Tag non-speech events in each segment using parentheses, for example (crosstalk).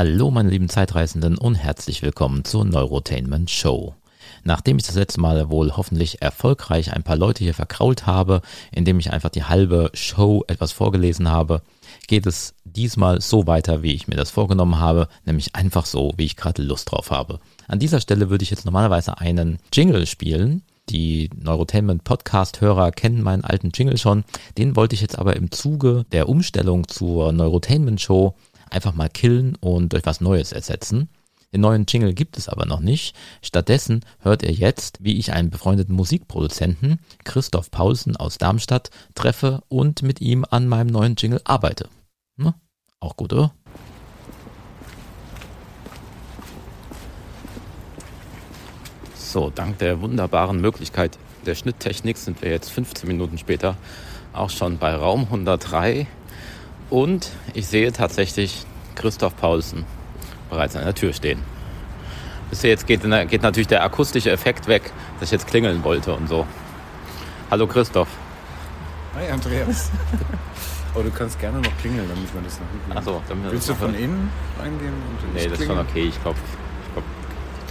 Hallo meine lieben Zeitreisenden und herzlich willkommen zur Neurotainment Show. Nachdem ich das letzte Mal wohl hoffentlich erfolgreich ein paar Leute hier verkrault habe, indem ich einfach die halbe Show etwas vorgelesen habe, geht es diesmal so weiter, wie ich mir das vorgenommen habe, nämlich einfach so, wie ich gerade Lust drauf habe. An dieser Stelle würde ich jetzt normalerweise einen Jingle spielen. Die Neurotainment Podcast-Hörer kennen meinen alten Jingle schon. Den wollte ich jetzt aber im Zuge der Umstellung zur Neurotainment Show einfach mal killen und durch was Neues ersetzen. Den neuen Jingle gibt es aber noch nicht. Stattdessen hört ihr jetzt, wie ich einen befreundeten Musikproduzenten, Christoph Paulsen aus Darmstadt, treffe und mit ihm an meinem neuen Jingle arbeite. Hm? Auch gut, oder? So, dank der wunderbaren Möglichkeit der Schnitttechnik sind wir jetzt 15 Minuten später auch schon bei Raum 103 und ich sehe tatsächlich Christoph Paulsen bereits an der Tür stehen. Bis jetzt geht, geht natürlich der akustische Effekt weg, dass ich jetzt klingeln wollte und so. Hallo Christoph. Hi Andreas. Aber (laughs) du kannst gerne noch klingeln, damit man das noch hinten. Achso, Willst du von innen reingehen? Und nee, das ist schon okay. Ich glaube, ich glaub,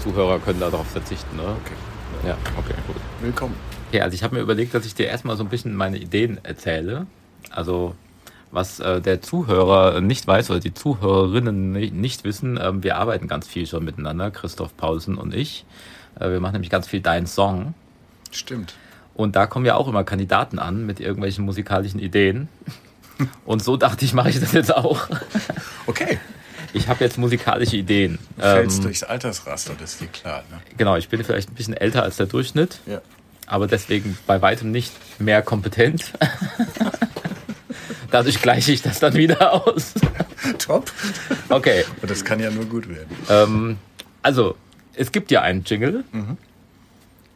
Zuhörer können darauf verzichten, oder? Okay. Ja, okay, gut. Willkommen. Ja, also ich habe mir überlegt, dass ich dir erstmal so ein bisschen meine Ideen erzähle. Also was äh, der Zuhörer nicht weiß oder die Zuhörerinnen nicht wissen, äh, wir arbeiten ganz viel schon miteinander, Christoph Paulsen und ich. Äh, wir machen nämlich ganz viel Dein Song. Stimmt. Und da kommen ja auch immer Kandidaten an mit irgendwelchen musikalischen Ideen. Und so dachte ich, mache ich das jetzt auch. Okay. Ich habe jetzt musikalische Ideen. Du fällst ähm, durchs Altersraster, das ist dir klar. Ne? Genau, ich bin vielleicht ein bisschen älter als der Durchschnitt. Ja. Aber deswegen bei weitem nicht mehr kompetent. (laughs) Dadurch gleiche ich das dann wieder aus. (laughs) Top. Okay. Und das kann ja nur gut werden. Ähm, also, es gibt ja einen Jingle, Mhm.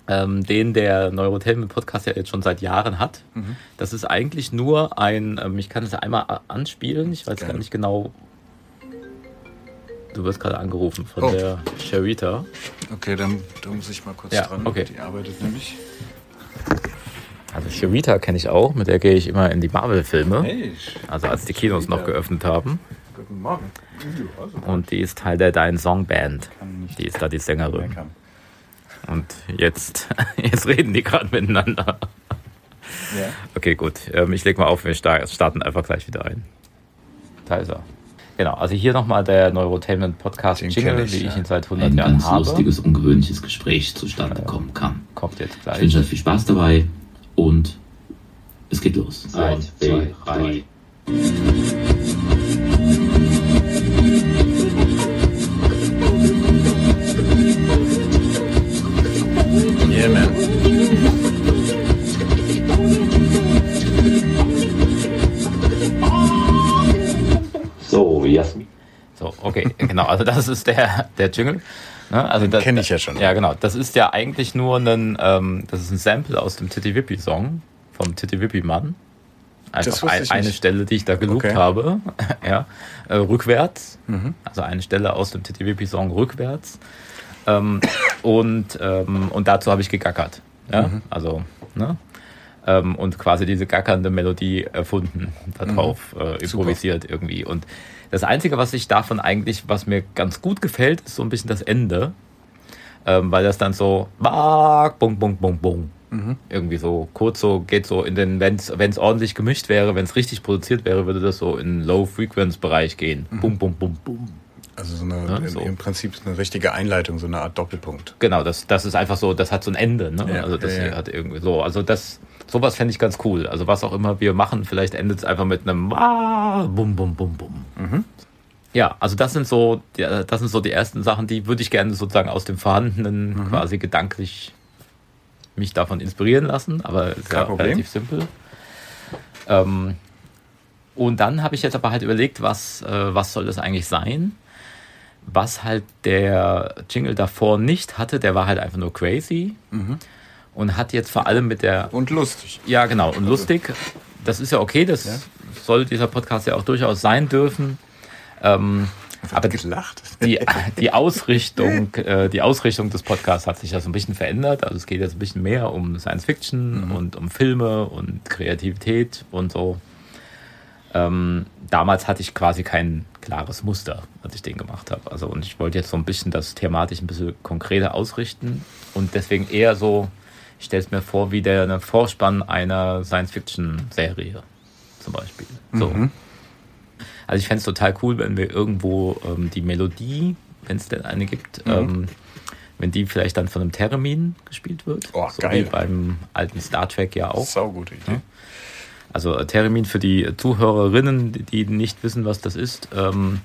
ähm, den der Neurotelmen Podcast ja jetzt schon seit Jahren hat. Mhm. Das ist eigentlich nur ein, ähm, ich kann es einmal anspielen, ich weiß Gerne. gar nicht genau. Du wirst gerade angerufen von Oh. der Sharita. Okay, dann da muss ich mal kurz Ja, dran. okay. Die arbeitet nämlich. Also Sharita kenne ich auch, mit der gehe ich immer in die Marvel-Filme. Also als die Kinos noch geöffnet haben. guten Morgen. Also, Und die ist Teil der Dein Song Band. Die ist da die Sängerin. Und jetzt, (laughs) jetzt reden die gerade miteinander. Okay, gut. Ähm, ich leg mal auf, wir sta- starten einfach gleich wieder ein. Da ist er. Genau, also hier nochmal der Neurotainment Podcast Den Jingle, ich, wie ich ihn seit 100 ein Jahren ganz habe. lustiges, ungewöhnliches Gespräch zustande kommen kann. Kommt jetzt Ich wünsche gleich. euch viel Spaß dabei und es geht los. Eins, zwei, drei. Yeah, man. So, Jasmin. So, okay, genau, also das ist der, der Jingle. Ne? Also das, kenn ich ja schon. Ja, genau. Das ist ja eigentlich nur ein, ähm, das ist ein Sample aus dem Titty Wippi Song vom Titty Wippi Mann. Das Einfach ein, eine nicht. Stelle, die ich da geloopt Okay. habe. (laughs) ja, äh, rückwärts. Mhm. Also eine Stelle aus dem Titty Wippi Song rückwärts. Ähm, und, ähm, und dazu habe ich gegackert. Ja, Mhm. also, ne? Ähm, und quasi diese gackernde Melodie erfunden, darauf äh, improvisiert irgendwie. Und das Einzige, was ich davon eigentlich, was mir ganz gut gefällt, ist so ein bisschen das Ende. Ähm, weil das dann so, bung, bung, bung, bung. Mhm. Irgendwie so kurz so, geht so in den, wenn es ordentlich gemischt wäre, wenn es richtig produziert wäre, würde das so in Low-Frequenz-Bereich gehen. Bum, bum, bum, bum. Also so eine, im- so. im Prinzip eine richtige Einleitung, so eine Art Doppelpunkt. Genau, das, das ist einfach so, das hat so ein Ende, ne? Ja, also das ja, ja. hat irgendwie so, also das, sowas fände ich ganz cool. Also was auch immer wir machen, vielleicht endet es einfach mit einem ah, bum, bum, bum, bum. Mhm. Ja, also das sind so, die, das sind so die ersten Sachen, die würde ich gerne sozusagen aus dem Vorhandenen Mhm. quasi gedanklich mich davon inspirieren lassen, aber ist ja relativ simpel. Ähm, und dann habe ich jetzt aber halt überlegt, was, äh, was soll das eigentlich sein? Was halt der Jingle davor nicht hatte, der war halt einfach nur crazy Mhm. und hat jetzt vor allem mit der Und lustig. ja, genau. Und lustig, das ist ja okay, das Ja. soll dieser Podcast ja auch durchaus sein dürfen. Ähm, aber gelacht. die, die Ausrichtung, äh, die Ausrichtung des Podcasts hat sich ja so ein bisschen verändert. Also es geht jetzt ein bisschen mehr um Science Fiction und um Filme und Kreativität und so. Ähm, damals hatte ich quasi kein klares Muster, als ich den gemacht habe. Also und ich wollte jetzt so ein bisschen das thematisch ein bisschen konkreter ausrichten und deswegen eher so, ich stelle es mir vor, wie der eine Vorspann einer Science-Fiction-Serie zum Beispiel. So. Mhm. Also ich fände es total cool, wenn wir irgendwo ähm, die Melodie, wenn es denn eine gibt, mhm. ähm, wenn die vielleicht dann von einem Termin gespielt wird. Oh, so geil. Wie beim alten Star Trek ja auch. Sau gute Idee. Ja? Also äh, Termin für die Zuhörerinnen, die nicht wissen, was das ist. Ähm,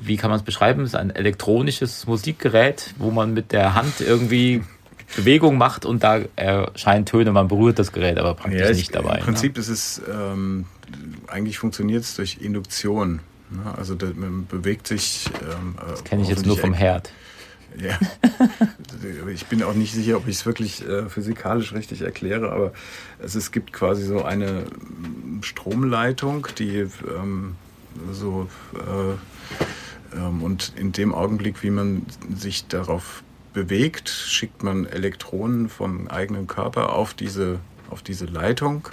wie kann man es beschreiben? Es ist ein elektronisches Musikgerät, wo man mit der Hand irgendwie (laughs) Bewegung macht und da erscheinen Töne, man berührt das Gerät, aber praktisch ja, nicht dabei. Im ne? Prinzip ne? ist es, ähm, eigentlich funktioniert es durch Induktion. Ne? Also man bewegt sich. Ähm, das kenne ich jetzt nur vom Herd. Ja. (laughs) ich bin auch nicht sicher, ob ich es wirklich äh, physikalisch richtig erkläre, aber es, es gibt quasi so eine Stromleitung, die ähm, so äh, ähm, und in dem Augenblick, wie man sich darauf bewegt, schickt man Elektronen vom eigenen Körper auf diese, auf diese Leitung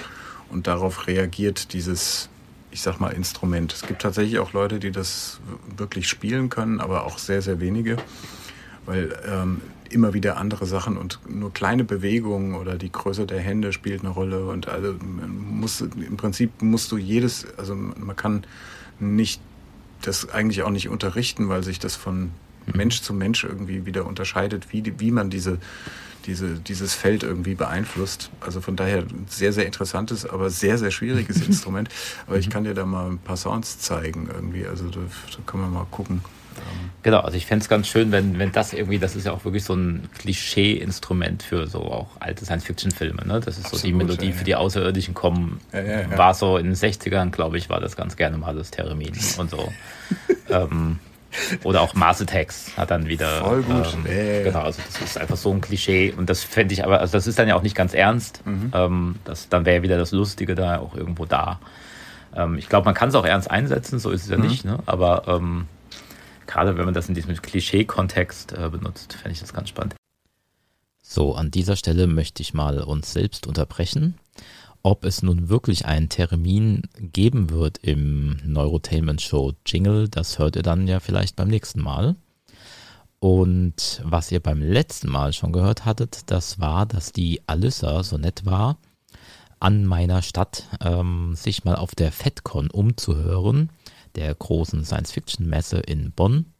und darauf reagiert dieses, ich sag mal, Instrument. Es gibt tatsächlich auch Leute, die das wirklich spielen können, aber auch sehr, sehr wenige weil ähm, immer wieder andere Sachen und nur kleine Bewegungen oder die Größe der Hände spielt eine Rolle und also muss im Prinzip musst du jedes, also man kann nicht das eigentlich auch nicht unterrichten, weil sich das von mhm. Mensch zu Mensch irgendwie wieder unterscheidet, wie, die, wie man diese, diese, dieses Feld irgendwie beeinflusst. Also von daher sehr, sehr interessantes, aber sehr, sehr schwieriges (laughs) Instrument. Aber ich mhm. kann dir da mal ein paar Sounds zeigen irgendwie. Also da, da kann man mal gucken. Genau, also ich fände es ganz schön, wenn, wenn das irgendwie, das ist ja auch wirklich so ein Klischee-Instrument für so auch alte Science-Fiction-Filme, ne? Das ist Absolut, so die Melodie ja, ja. für die Außerirdischen kommen. Ja, war so in den 60ern, glaube ich, war das ganz gerne mal das Theremin und so. (laughs) ähm, oder auch Mars Attacks hat dann wieder. Voll gut. Ähm, genau, also das ist einfach so ein Klischee und das fände ich aber, also das ist dann ja auch nicht ganz ernst. Mhm. Ähm, das, dann wäre wieder das Lustige da auch irgendwo da. Ähm, ich glaube, man kann es auch ernst einsetzen, so ist es ja mhm. nicht, ne? aber ähm, gerade wenn man das in diesem Klischee-Kontext äh, benutzt, fände ich das ganz spannend. So, an dieser Stelle möchte ich mal uns selbst unterbrechen. Ob es nun wirklich einen Termin geben wird im Neurotainment Show Jingle, das hört ihr dann ja vielleicht beim nächsten Mal. Und was ihr beim letzten Mal schon gehört hattet, das war, dass die Alyssa so nett war, an meiner Stadt ähm, sich mal auf der FedCon umzuhören der großen Science-Fiction-Messe in Bonn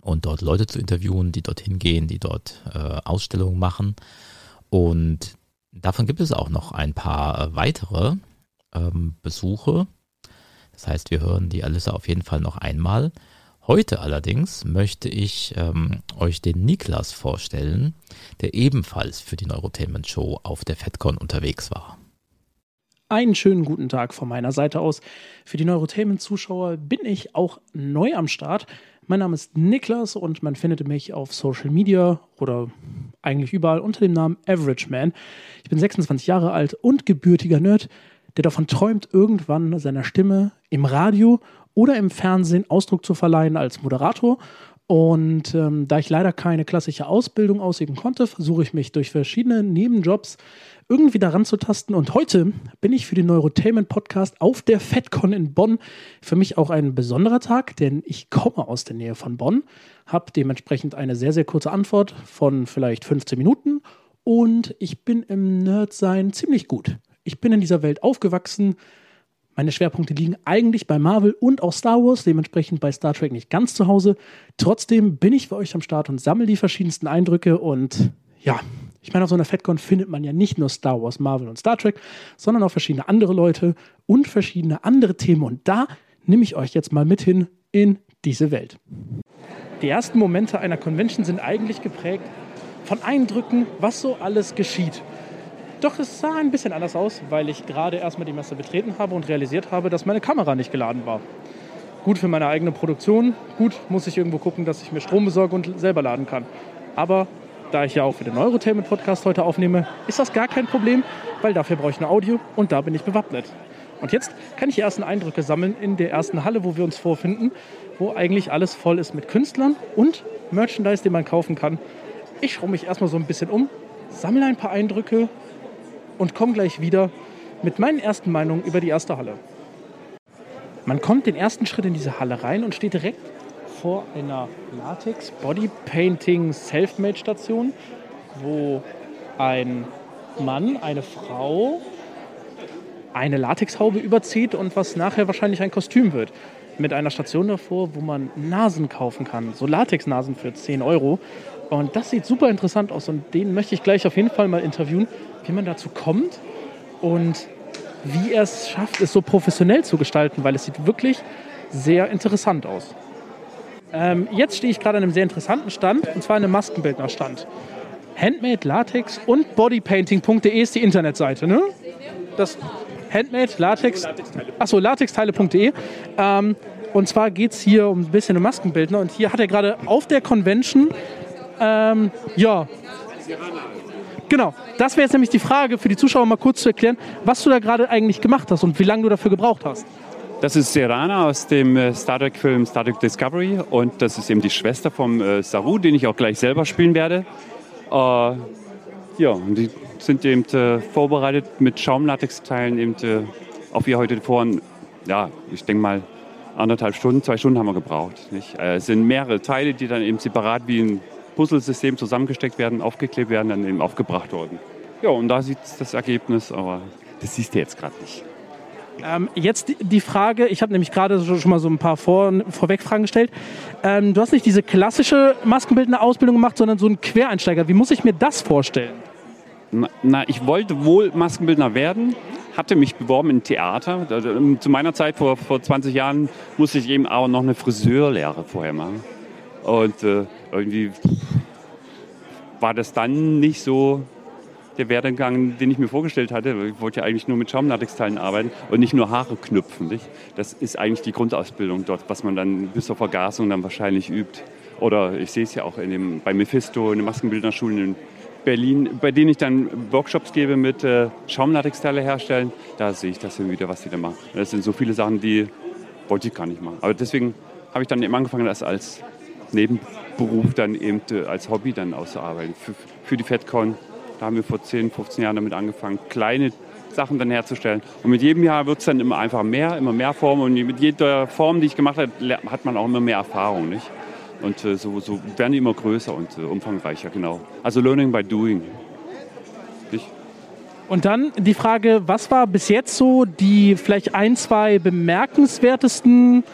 und dort Leute zu interviewen, die dorthin gehen, die dort äh, Ausstellungen machen. Und davon gibt es auch noch ein paar äh, weitere ähm, Besuche. Das heißt, wir hören die Alissa auf jeden Fall noch einmal. Heute allerdings möchte ich ähm, euch den Niklas vorstellen, der ebenfalls für die Neurotainment Show auf der FedCon unterwegs war. Einen schönen guten Tag von meiner Seite aus. Für die Neurotainment-Zuschauer bin ich auch neu am Start. Mein Name ist Niklas und man findet mich auf Social Media oder eigentlich überall unter dem Namen Average Man. Ich bin 26 Jahre alt und gebürtiger Nerd, der davon träumt, irgendwann seiner Stimme im Radio oder im Fernsehen Ausdruck zu verleihen als Moderator. Und ähm, da ich leider keine klassische Ausbildung ausüben konnte, versuche ich mich durch verschiedene Nebenjobs irgendwie daran zu tasten. Und heute bin ich für den Neurotainment Podcast auf der FedCon in Bonn. Für mich auch ein besonderer Tag, denn ich komme aus der Nähe von Bonn, habe dementsprechend eine sehr, sehr kurze Antwort von vielleicht 15 Minuten und ich bin im Nerdsein ziemlich gut. Ich bin in dieser Welt aufgewachsen. Meine Schwerpunkte liegen eigentlich bei Marvel und auch Star Wars, dementsprechend bei Star Trek nicht ganz zu Hause. Trotzdem bin ich für euch am Start und sammle die verschiedensten Eindrücke und ja, ich meine, auf so einer FedCon findet man ja nicht nur Star Wars, Marvel und Star Trek, sondern auch verschiedene andere Leute und verschiedene andere Themen. Und da nehme ich euch jetzt mal mit hin in diese Welt. Die ersten Momente einer Convention sind eigentlich geprägt von Eindrücken, was so alles geschieht. Doch es sah ein bisschen anders aus, weil ich gerade erstmal die Messe betreten habe und realisiert habe, dass meine Kamera nicht geladen war. Gut für meine eigene Produktion, gut muss ich irgendwo gucken, dass ich mir Strom besorge und selber laden kann. Aber da ich ja auch für den Neurotainment Podcast heute aufnehme, ist das gar kein Problem, weil dafür brauche ich ein Audio und da bin ich bewappnet. Und jetzt kann ich die ersten Eindrücke sammeln in der ersten Halle, wo wir uns vorfinden, wo eigentlich alles voll ist mit Künstlern und Merchandise, den man kaufen kann. Ich schaue mich erstmal so ein bisschen um, sammle ein paar Eindrücke und komme gleich wieder mit meinen ersten Meinungen über die erste Halle. Man kommt den ersten Schritt in diese Halle rein und steht direkt vor einer Latex Body Painting Selfmade Station, wo ein Mann, eine Frau eine Latexhaube überzieht und was nachher wahrscheinlich ein Kostüm wird. Mit einer Station davor, wo man Nasen kaufen kann. So Latexnasen für 10 Euro. Und das sieht super interessant aus und den möchte ich gleich auf jeden Fall mal interviewen, wie man dazu kommt und wie er es schafft, es so professionell zu gestalten, weil es sieht wirklich sehr interessant aus. Ähm, jetzt stehe ich gerade an einem sehr interessanten Stand, und zwar einem Maskenbildnerstand. Handmade Latex und Bodypainting.de ist die Internetseite, ne? Das Handmade Latex, achso, latexteile.de. Ähm, und zwar geht es hier um ein bisschen um Maskenbildner. Und hier hat er gerade auf der Convention, ähm, ja, Genau, das wäre jetzt nämlich die Frage für die Zuschauer mal kurz zu erklären, was du da gerade eigentlich gemacht hast und wie lange du dafür gebraucht hast. Das ist Serana aus dem äh, Star Trek-Film Star Trek Discovery und das ist eben die Schwester vom äh, Saru, den ich auch gleich selber spielen werde. Äh, ja, und die sind eben äh, vorbereitet mit Schaumlatexteilen eben äh, auf ihr heute vor. Ja, ich denke mal anderthalb Stunden, zwei Stunden haben wir gebraucht. Äh, es sind mehrere Teile, die dann eben separat wie ein Puzzlesystem zusammengesteckt werden, aufgeklebt werden, dann eben aufgebracht worden. Ja, und da sieht das Ergebnis, aber das siehst du jetzt gerade nicht. Ähm, jetzt die Frage, ich habe nämlich gerade schon mal so ein paar Vor Vorwegfragen gestellt. Ähm, du hast nicht diese klassische maskenbildende Ausbildung gemacht, sondern so einen Quereinsteiger. Wie muss ich mir das vorstellen? Na, na, ich wollte wohl Maskenbildner werden, hatte mich beworben in Theater. Zu meiner Zeit, vor, vor 20 Jahren, musste ich eben auch noch eine Friseurlehre vorher machen. Und äh, irgendwie war das dann nicht so der Werdegang, den ich mir vorgestellt hatte. Ich wollte ja eigentlich nur mit Schaumlatexteilen arbeiten und nicht nur Haare knüpfen. Nicht? Das ist eigentlich die Grundausbildung dort, was man dann bis zur Vergasung dann wahrscheinlich übt. Oder ich sehe es ja auch in dem, bei Mephisto, in den Maskenbildnerschulen in Berlin, bei denen ich dann Workshops gebe mit äh, Schaumlatexteile herstellen. Da sehe ich das wieder, was die da machen. Das sind so viele Sachen, die wollte ich gar nicht machen. Aber deswegen habe ich dann eben angefangen, das als Nebenberuf dann eben äh, als Hobby dann auszuarbeiten. Für, für die FedCon, da haben wir vor 10, 15 Jahren damit angefangen, kleine Sachen dann herzustellen. Und mit jedem Jahr wird es dann immer einfach mehr, immer mehr Formen. Und mit jeder Form, die ich gemacht habe, hat man auch immer mehr Erfahrung. Nicht? Und äh, so, so, werden die immer größer und äh, umfangreicher, genau. Also Learning by Doing. Nicht? Und dann die Frage, was war bis jetzt so die vielleicht ein, zwei bemerkenswertesten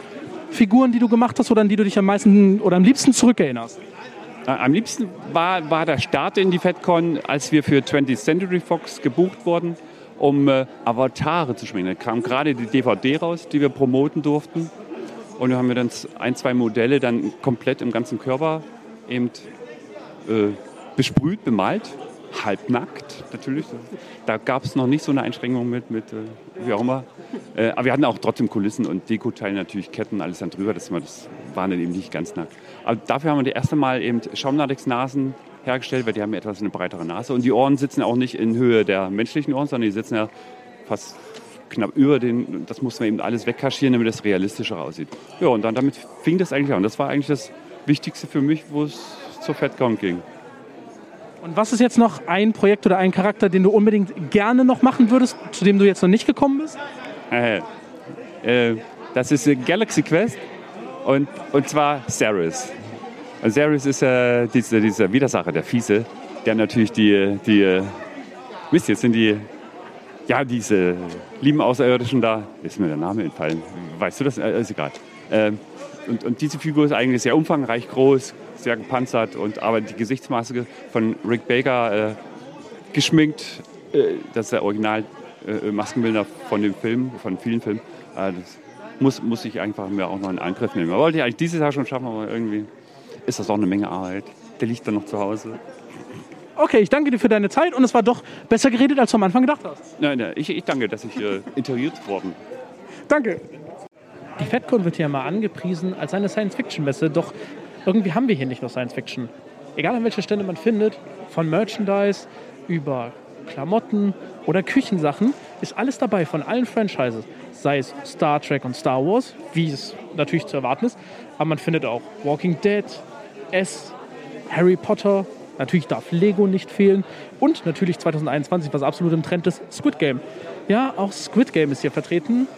Figuren, die du gemacht hast oder an die du dich am meisten oder am liebsten zurückerinnerst? Äh, am liebsten war, war der Start in die FedCon, als wir für 20th Century Fox gebucht wurden, um äh, Avatare zu schminken. Da kam gerade die DVD raus, die wir promoten durften. Und da haben wir dann ein, zwei Modelle dann komplett im ganzen Körper eben äh, besprüht, bemalt halbnackt natürlich. Da gab es noch nicht so eine Einschränkung mit, mit äh, wie auch immer. Äh, aber wir hatten auch trotzdem Kulissen und Dekoteile natürlich, Ketten, alles dann drüber. Das, das waren dann eben nicht ganz nackt. Aber dafür haben wir das erste Mal eben Schaumlatex-Nasen hergestellt, weil die haben etwas eine breitere Nase. Und die Ohren sitzen auch nicht in Höhe der menschlichen Ohren, sondern die sitzen ja fast knapp über den. Das mussten wir eben alles wegkaschieren, damit das realistischer aussieht. Ja, und dann damit fing das eigentlich an. Das war eigentlich das Wichtigste für mich, wo es zur FedCon ging. Und was ist jetzt noch ein Projekt oder ein Charakter, den du unbedingt gerne noch machen würdest, zu dem du jetzt noch nicht gekommen bist? Äh, äh, das ist Galaxy Quest und, und zwar Ceres. Ceres ist äh, diese, diese Widersacher, der Fiese, der natürlich die, die Mist, jetzt sind die, ja, diese lieben Außerirdischen da, ist mir der Name entfallen, weißt du das? Äh, ist egal. Äh, und, und diese Figur ist eigentlich sehr umfangreich groß, sehr gepanzert und aber die Gesichtsmaske von Rick Baker äh, geschminkt, äh, das ist der Original äh, Maskenbilder von dem Film, von vielen Filmen. Äh, das muss, muss ich einfach mir auch noch in Angriff nehmen. wollte ich eigentlich dieses Jahr schon schaffen, aber irgendwie ist das auch eine Menge Arbeit. Der liegt dann noch zu Hause. Okay, ich danke dir für deine Zeit und es war doch besser geredet, als du am Anfang gedacht hast. Nein, nein ich, ich danke, dass ich äh, interviewt worden Danke. Die FedCon wird ja mal angepriesen als eine Science-Fiction-Messe, doch irgendwie haben wir hier nicht nur Science Fiction. Egal an welcher Stelle man findet, von Merchandise über Klamotten oder Küchensachen, ist alles dabei von allen Franchises. Sei es Star Trek und Star Wars, wie es natürlich zu erwarten ist, aber man findet auch Walking Dead, S, Harry Potter Natürlich darf Lego nicht fehlen. Und natürlich 2021, was absolut im Trend ist, Squid Game. Ja, auch Squid Game ist hier vertreten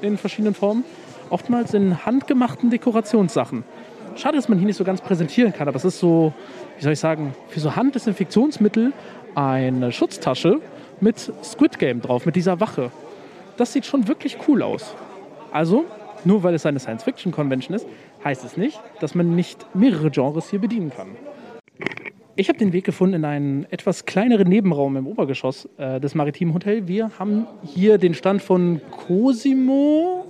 in verschiedenen Formen. Oftmals in handgemachten Dekorationssachen. Schade, dass man hier nicht so ganz präsentieren kann, aber es ist so, wie soll ich sagen, für so Handdesinfektionsmittel eine Schutztasche mit Squid Game drauf, mit dieser Wache. Das sieht schon wirklich cool aus. Also, nur weil es eine Science-Fiction-Convention ist, heißt es nicht, dass man nicht mehrere Genres hier bedienen kann. Ich habe den Weg gefunden in einen etwas kleineren Nebenraum im Obergeschoss äh, des Maritimen Hotel. Wir haben hier den Stand von Cosimo.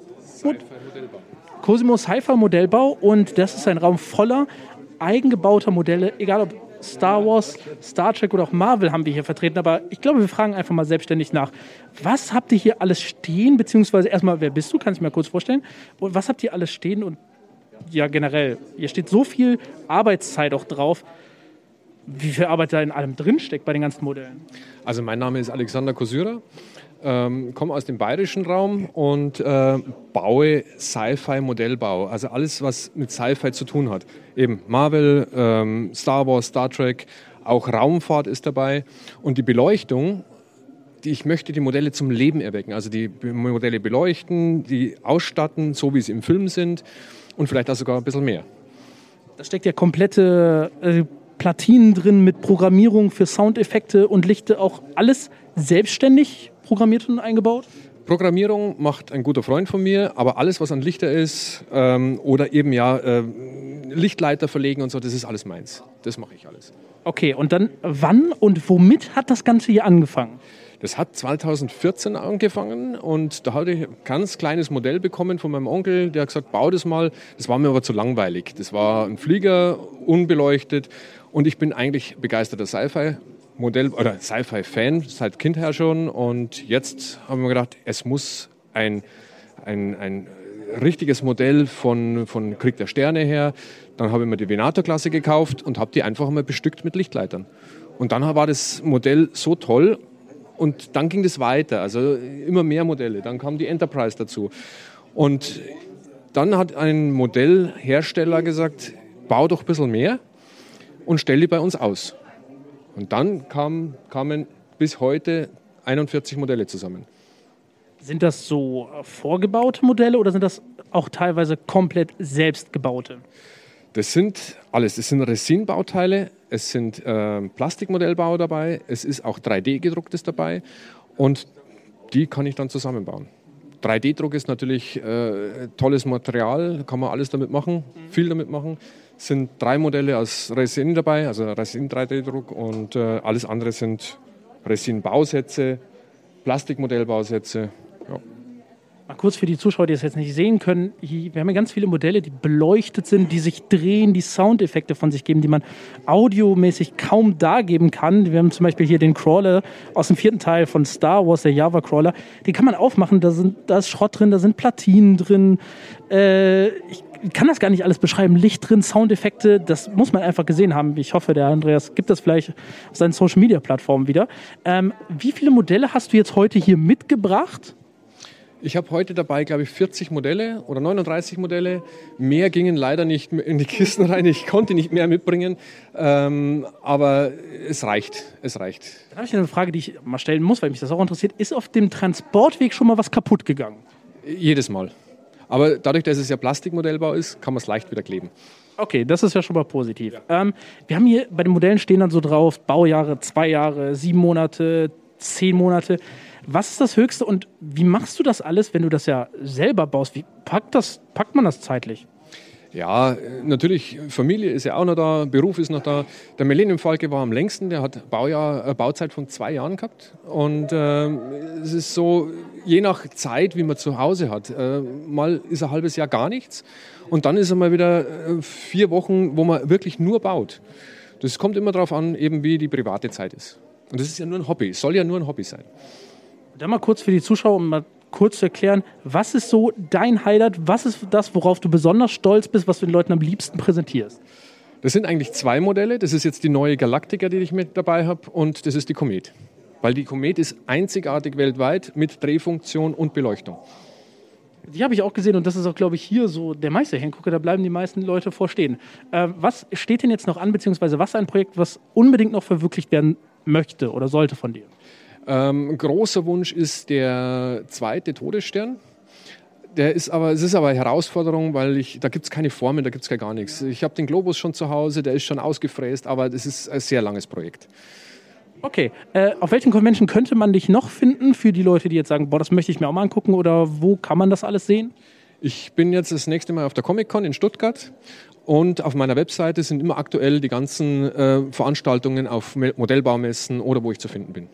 Cosimo Sci-Fi Modellbau und das ist ein Raum voller eigengebauter Modelle, egal ob Star Wars, Star Trek oder auch Marvel haben wir hier vertreten, aber ich glaube, wir fragen einfach mal selbstständig nach. Was habt ihr hier alles stehen, beziehungsweise erstmal, wer bist du? Kannst du mir kurz vorstellen? Und was habt ihr alles stehen und ja, generell, hier steht so viel Arbeitszeit auch drauf. Wie viel Arbeit da in allem drinsteckt bei den ganzen Modellen? Also mein Name ist Alexander Kosyra, ähm, komme aus dem bayerischen Raum und äh, baue Sci-Fi-Modellbau. Also alles, was mit Sci-Fi zu tun hat. Eben Marvel, ähm, Star Wars, Star Trek, auch Raumfahrt ist dabei. Und die Beleuchtung, die, ich möchte die Modelle zum Leben erwecken. Also die Modelle beleuchten, die ausstatten, so wie sie im Film sind und vielleicht auch sogar ein bisschen mehr. Da steckt ja komplette äh, Platinen drin mit Programmierung für Soundeffekte und Lichte, auch alles selbstständig programmiert und eingebaut? Programmierung macht ein guter Freund von mir, aber alles, was an Lichter ist ähm, oder eben ja äh, Lichtleiter verlegen und so, das ist alles meins. Das mache ich alles. Okay, und dann wann und womit hat das Ganze hier angefangen? Das hat 2014 angefangen und da hatte ich ein ganz kleines Modell bekommen von meinem Onkel, der hat gesagt, bau das mal. Das war mir aber zu langweilig. Das war ein Flieger, unbeleuchtet und ich bin eigentlich begeisterter Sci-Fi. Modell oder Sci-Fi-Fan seit Kind her schon und jetzt haben wir gedacht, es muss ein, ein, ein richtiges Modell von, von Krieg der Sterne her. Dann habe ich mir die Venator-Klasse gekauft und habe die einfach mal bestückt mit Lichtleitern. Und dann war das Modell so toll und dann ging das weiter, also immer mehr Modelle. Dann kam die Enterprise dazu. Und dann hat ein Modellhersteller gesagt, bau doch ein bisschen mehr und stell die bei uns aus. Und dann kam, kamen bis heute 41 Modelle zusammen. Sind das so vorgebaute Modelle oder sind das auch teilweise komplett selbstgebaute? Das sind alles. Das sind Resin-Bauteile, es sind äh, Plastikmodellbau dabei, es ist auch 3D-gedrucktes dabei und die kann ich dann zusammenbauen. 3D-Druck ist natürlich äh, tolles Material, kann man alles damit machen, mhm. viel damit machen. Sind drei Modelle aus Resin dabei, also Resin 3D-Druck und äh, alles andere sind Resin-Bausätze, Plastikmodellbausätze. Ja. Mal kurz für die Zuschauer, die es jetzt nicht sehen können. Wir haben ja ganz viele Modelle, die beleuchtet sind, die sich drehen, die Soundeffekte von sich geben, die man audiomäßig kaum dargeben kann. Wir haben zum Beispiel hier den Crawler aus dem vierten Teil von Star Wars, der Java Crawler. Den kann man aufmachen, da, sind, da ist Schrott drin, da sind Platinen drin. Äh, ich kann das gar nicht alles beschreiben. Licht drin, Soundeffekte, das muss man einfach gesehen haben. Ich hoffe, der Andreas gibt das vielleicht auf seinen Social Media Plattformen wieder. Ähm, wie viele Modelle hast du jetzt heute hier mitgebracht? Ich habe heute dabei, glaube ich, 40 Modelle oder 39 Modelle. Mehr gingen leider nicht in die Kisten rein. Ich konnte nicht mehr mitbringen. Ähm, aber es reicht. Es reicht. Dann habe ich eine Frage, die ich mal stellen muss, weil mich das auch interessiert. Ist auf dem Transportweg schon mal was kaputt gegangen? Jedes Mal. Aber dadurch, dass es ja Plastikmodellbau ist, kann man es leicht wieder kleben. Okay, das ist ja schon mal positiv. Ja. Ähm, wir haben hier bei den Modellen stehen dann so drauf, Baujahre, zwei Jahre, sieben Monate, zehn Monate. Was ist das Höchste und wie machst du das alles, wenn du das ja selber baust? Wie packt, das, packt man das zeitlich? Ja, natürlich, Familie ist ja auch noch da, Beruf ist noch da. Der Millennium Falke war am längsten, der hat Baujahr, äh, Bauzeit von zwei Jahren gehabt. Und äh, es ist so, je nach Zeit, wie man zu Hause hat, äh, mal ist ein halbes Jahr gar nichts und dann ist er mal wieder äh, vier Wochen, wo man wirklich nur baut. Das kommt immer darauf an, eben wie die private Zeit ist. Und das ist ja nur ein Hobby, soll ja nur ein Hobby sein. Dann mal kurz für die Zuschauer, um mal kurz zu erklären, was ist so dein Highlight? Was ist das, worauf du besonders stolz bist, was du den Leuten am liebsten präsentierst? Das sind eigentlich zwei Modelle. Das ist jetzt die neue Galactica, die ich mit dabei habe, und das ist die Komet. Weil die Komet ist einzigartig weltweit mit Drehfunktion und Beleuchtung. Die habe ich auch gesehen und das ist auch, glaube ich, hier so der meiste Hingucker, da bleiben die meisten Leute vorstehen. Äh, was steht denn jetzt noch an, beziehungsweise was ein Projekt, was unbedingt noch verwirklicht werden möchte oder sollte von dir? Ähm, großer Wunsch ist der zweite Todesstern. Der ist aber, es ist aber eine Herausforderung, weil ich, da gibt es keine Formen, da gibt es gar nichts. Ich habe den Globus schon zu Hause, der ist schon ausgefräst, aber das ist ein sehr langes Projekt. Okay, äh, auf welchen Convention könnte man dich noch finden für die Leute, die jetzt sagen, boah, das möchte ich mir auch mal angucken oder wo kann man das alles sehen? Ich bin jetzt das nächste Mal auf der Comic-Con in Stuttgart und auf meiner Webseite sind immer aktuell die ganzen äh, Veranstaltungen auf Modellbaumessen oder wo ich zu finden bin.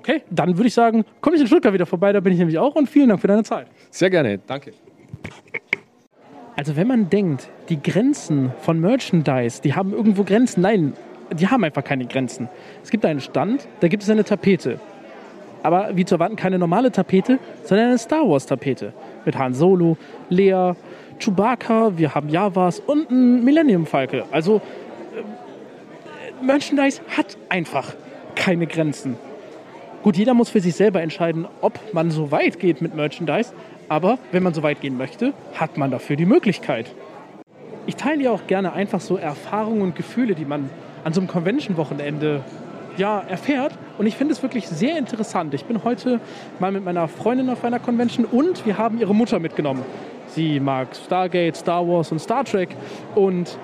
Okay, dann würde ich sagen, komme ich in Stuttgart wieder vorbei, da bin ich nämlich auch und vielen Dank für deine Zeit. Sehr gerne, danke. Also wenn man denkt, die Grenzen von Merchandise, die haben irgendwo Grenzen, nein, die haben einfach keine Grenzen. Es gibt einen Stand, da gibt es eine Tapete. Aber wie zu erwarten, keine normale Tapete, sondern eine Star Wars Tapete. Mit Han Solo, Lea, Chewbacca, wir haben Javas und ein Millennium Falke. Also äh, Merchandise hat einfach keine Grenzen. Gut, jeder muss für sich selber entscheiden, ob man so weit geht mit Merchandise. Aber wenn man so weit gehen möchte, hat man dafür die Möglichkeit. Ich teile ja auch gerne einfach so Erfahrungen und Gefühle, die man an so einem Convention-Wochenende ja, erfährt. Und ich finde es wirklich sehr interessant. Ich bin heute mal mit meiner Freundin auf einer Convention und wir haben ihre Mutter mitgenommen. Sie mag Stargate, Star Wars und Star Trek und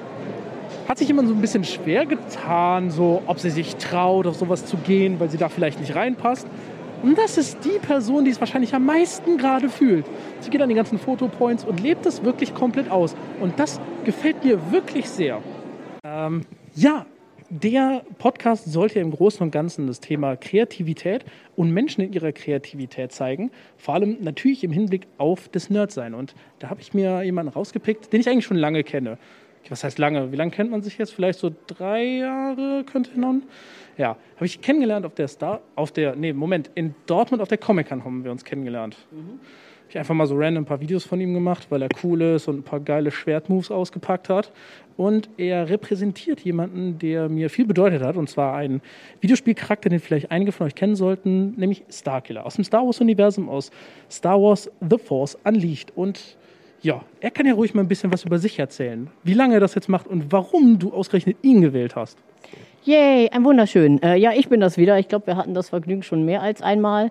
hat sich immer so ein bisschen schwer getan, so ob sie sich traut, auf sowas zu gehen, weil sie da vielleicht nicht reinpasst. Und das ist die Person, die es wahrscheinlich am meisten gerade fühlt. Sie geht an die ganzen Fotopoints und lebt das wirklich komplett aus. Und das gefällt mir wirklich sehr. Ähm, ja, der Podcast sollte im Großen und Ganzen das Thema Kreativität und Menschen in ihrer Kreativität zeigen. Vor allem natürlich im Hinblick auf das Nerdsein. Und da habe ich mir jemanden rausgepickt, den ich eigentlich schon lange kenne. Was heißt lange? Wie lange kennt man sich jetzt? Vielleicht so drei Jahre könnte hinhauen. Ja, habe ich kennengelernt auf der Star, auf der, nee, Moment, in Dortmund auf der Comic-Con haben wir uns kennengelernt. Mhm ich einfach mal so random ein paar Videos von ihm gemacht, weil er cool ist und ein paar geile Schwertmoves ausgepackt hat. Und er repräsentiert jemanden, der mir viel bedeutet hat, und zwar einen Videospielcharakter, den vielleicht einige von euch kennen sollten, nämlich Starkiller aus dem Star Wars-Universum, aus Star Wars The Force Unleashed. Und ja, er kann ja ruhig mal ein bisschen was über sich erzählen, wie lange er das jetzt macht und warum du ausgerechnet ihn gewählt hast. Yay, ein wunderschön. Äh, ja, ich bin das wieder. Ich glaube, wir hatten das Vergnügen schon mehr als einmal.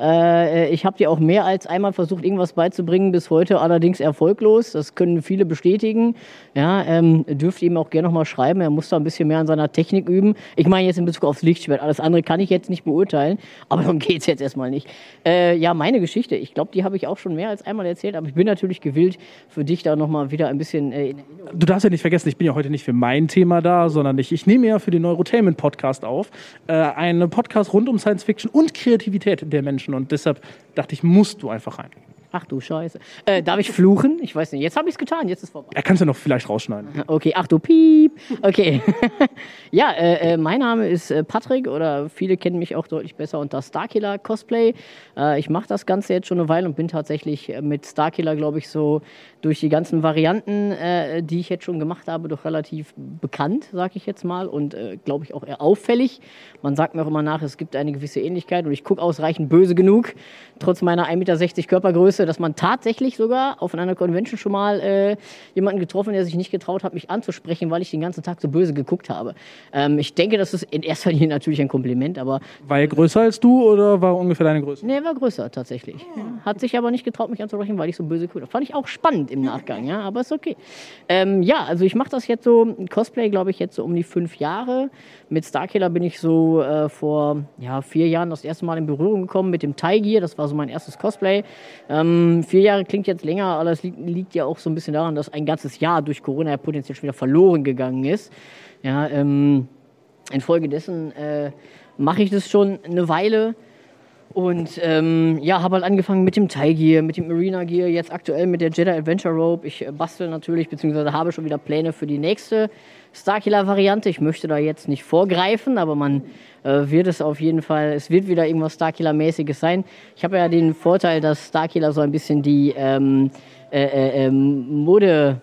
Äh, ich habe dir auch mehr als einmal versucht, irgendwas beizubringen, bis heute allerdings erfolglos. Das können viele bestätigen. Ja, ähm, dürft ihm auch gerne noch mal schreiben. Er muss da ein bisschen mehr an seiner Technik üben. Ich meine jetzt in Bezug aufs Lichtschwert. Alles andere kann ich jetzt nicht beurteilen, (laughs) aber darum geht es jetzt erstmal nicht. Äh, ja, meine Geschichte. Ich glaube, die habe ich auch schon mehr als einmal erzählt, aber ich bin natürlich gewillt, für dich da noch mal wieder ein bisschen äh, Du darfst ja nicht vergessen, ich bin ja heute nicht für mein Thema da, sondern ich, ich nehme ja für den Neurotainment Podcast auf. Äh, einen Podcast rund um Science Fiction und Kreativität der Menschen. Menschen und deshalb dachte ich, musst du einfach rein. Ach du Scheiße. Äh, darf ich fluchen? Ich weiß nicht. Jetzt habe ich es getan. Jetzt ist vorbei. Er kann es ja noch vielleicht rausschneiden. Okay. Ach du Piep. Okay. (laughs) ja, äh, äh, mein Name ist äh, Patrick oder viele kennen mich auch deutlich besser unter Starkiller Cosplay. Äh, ich mache das Ganze jetzt schon eine Weile und bin tatsächlich äh, mit Starkiller, glaube ich, so durch die ganzen Varianten, die ich jetzt schon gemacht habe, doch relativ bekannt, sage ich jetzt mal. Und glaube ich auch eher auffällig. Man sagt mir auch immer nach, es gibt eine gewisse Ähnlichkeit und ich gucke ausreichend böse genug, trotz meiner 1,60 Meter Körpergröße Größe, dass man tatsächlich sogar auf einer Convention schon mal äh, jemanden getroffen, der sich nicht getraut hat, mich anzusprechen, weil ich den ganzen Tag so böse geguckt habe. Ähm, ich denke, das ist in erster Linie natürlich ein Kompliment, aber. War er größer als du oder war ungefähr deine Größe? Nee, er war größer tatsächlich. Oh. Hat sich aber nicht getraut, mich anzusprechen, weil ich so böse geguckt habe. Fand ich auch spannend im Nachgang, ja, aber ist okay. Ähm, ja, also ich mache das jetzt so, Cosplay, glaube ich, jetzt so um die fünf Jahre. Mit Starkiller bin ich so äh, vor ja, vier Jahren das erste Mal in Berührung gekommen mit dem Gear. Das war so mein erstes Cosplay. Ähm, vier Jahre klingt jetzt länger, aber das liegt, liegt, ja auch so ein bisschen daran, dass ein ganzes Jahr durch Corona ja potenziell schon wieder verloren gegangen ist. Ja, ähm, infolgedessen äh, mache ich das schon eine Weile. Und ähm, ja, habe halt angefangen mit dem Tie Gear, mit dem Marina Gear, jetzt aktuell mit der Jedi Adventure Rope. Ich äh, bastel natürlich, beziehungsweise habe schon wieder Pläne für die nächste Starkiller-Variante. Ich möchte da jetzt nicht vorgreifen, aber man äh, wird es auf jeden Fall, es wird wieder irgendwas Starkiller-mäßiges sein. Ich habe ja den Vorteil, dass Starkiller so ein bisschen die ähm, äh, äh, ähm, Mode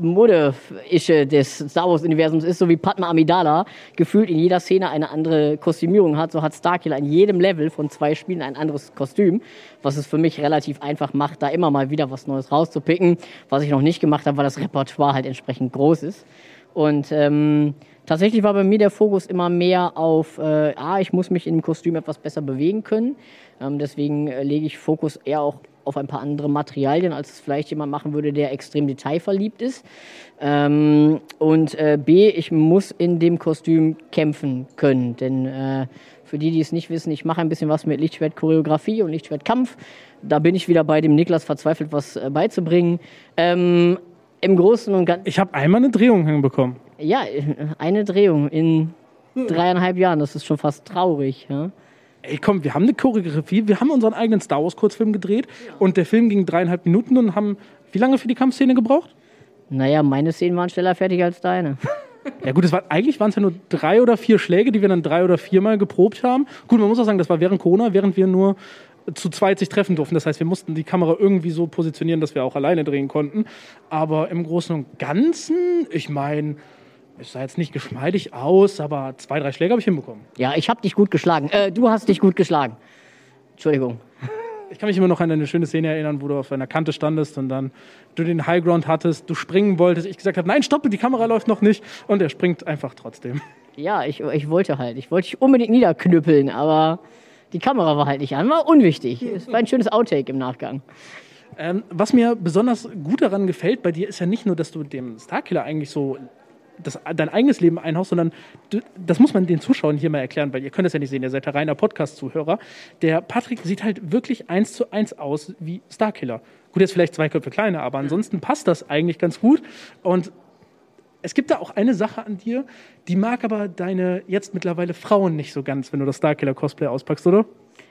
Mode-Ische des Star Wars-Universums ist, so wie Padma Amidala gefühlt in jeder Szene eine andere Kostümierung hat, so hat Starkiller in jedem Level von zwei Spielen ein anderes Kostüm, was es für mich relativ einfach macht, da immer mal wieder was Neues rauszupicken. Was ich noch nicht gemacht habe, weil das Repertoire halt entsprechend groß ist. Und ähm, tatsächlich war bei mir der Fokus immer mehr auf, äh, ah, ich muss mich in dem Kostüm etwas besser bewegen können. Ähm, deswegen äh, lege ich Fokus eher auch auf ein paar andere Materialien, als es vielleicht jemand machen würde, der extrem detailverliebt ist. Ähm, und äh, B, ich muss in dem Kostüm kämpfen können. Denn äh, für die, die es nicht wissen, ich mache ein bisschen was mit Lichtschwert-Choreografie und Lichtschwertkampf. Da bin ich wieder bei dem Niklas verzweifelt, was äh, beizubringen. Ähm, Im Großen und Ganzen. Ich habe einmal eine Drehung hinbekommen. Ja, eine Drehung in dreieinhalb Jahren. Das ist schon fast traurig. Ja? Ey, komm, wir haben eine Choreografie, wir haben unseren eigenen Star Wars Kurzfilm gedreht und der Film ging dreieinhalb Minuten und haben wie lange für die Kampfszene gebraucht? Naja, meine Szenen waren schneller fertig als deine. (laughs) Ja gut, es war, eigentlich waren es ja nur drei oder vier Schläge, die wir dann drei oder viermal geprobt haben. Gut, man muss auch sagen, das war während Corona, während wir nur zu zweit sich treffen durften. Das heißt, wir mussten die Kamera irgendwie so positionieren, dass wir auch alleine drehen konnten. Aber im Großen und Ganzen, ich meine, es sah jetzt nicht geschmeidig aus, aber zwei, drei Schläge habe ich hinbekommen. Ja, ich habe dich gut geschlagen. Äh, du hast dich gut geschlagen. Entschuldigung. Ich kann mich immer noch an eine schöne Szene erinnern, wo du auf einer Kante standest und dann du den Highground hattest, du springen wolltest. Ich gesagt habe, nein, stopp, die Kamera läuft noch nicht. Und er springt einfach trotzdem. Ja, ich, ich wollte halt. Ich wollte dich unbedingt niederknüppeln, aber die Kamera war halt nicht an. War unwichtig. Es war ein schönes Outtake im Nachgang. Ähm, was mir besonders gut daran gefällt bei dir, ist ja nicht nur, dass du dem Starkiller eigentlich so das, dein eigenes Leben einhaust, sondern du, das muss man den Zuschauern hier mal erklären, weil ihr könnt das ja nicht sehen, ihr seid ja reiner Podcast-Zuhörer. Der Patrick sieht halt wirklich eins zu eins aus wie Starkiller. Gut, jetzt vielleicht zwei Köpfe kleiner, aber ansonsten passt das eigentlich ganz gut. Und es gibt da auch eine Sache an dir, die mag aber deine jetzt mittlerweile Frauen nicht so ganz, wenn du das Starkiller-Cosplay auspackst, oder?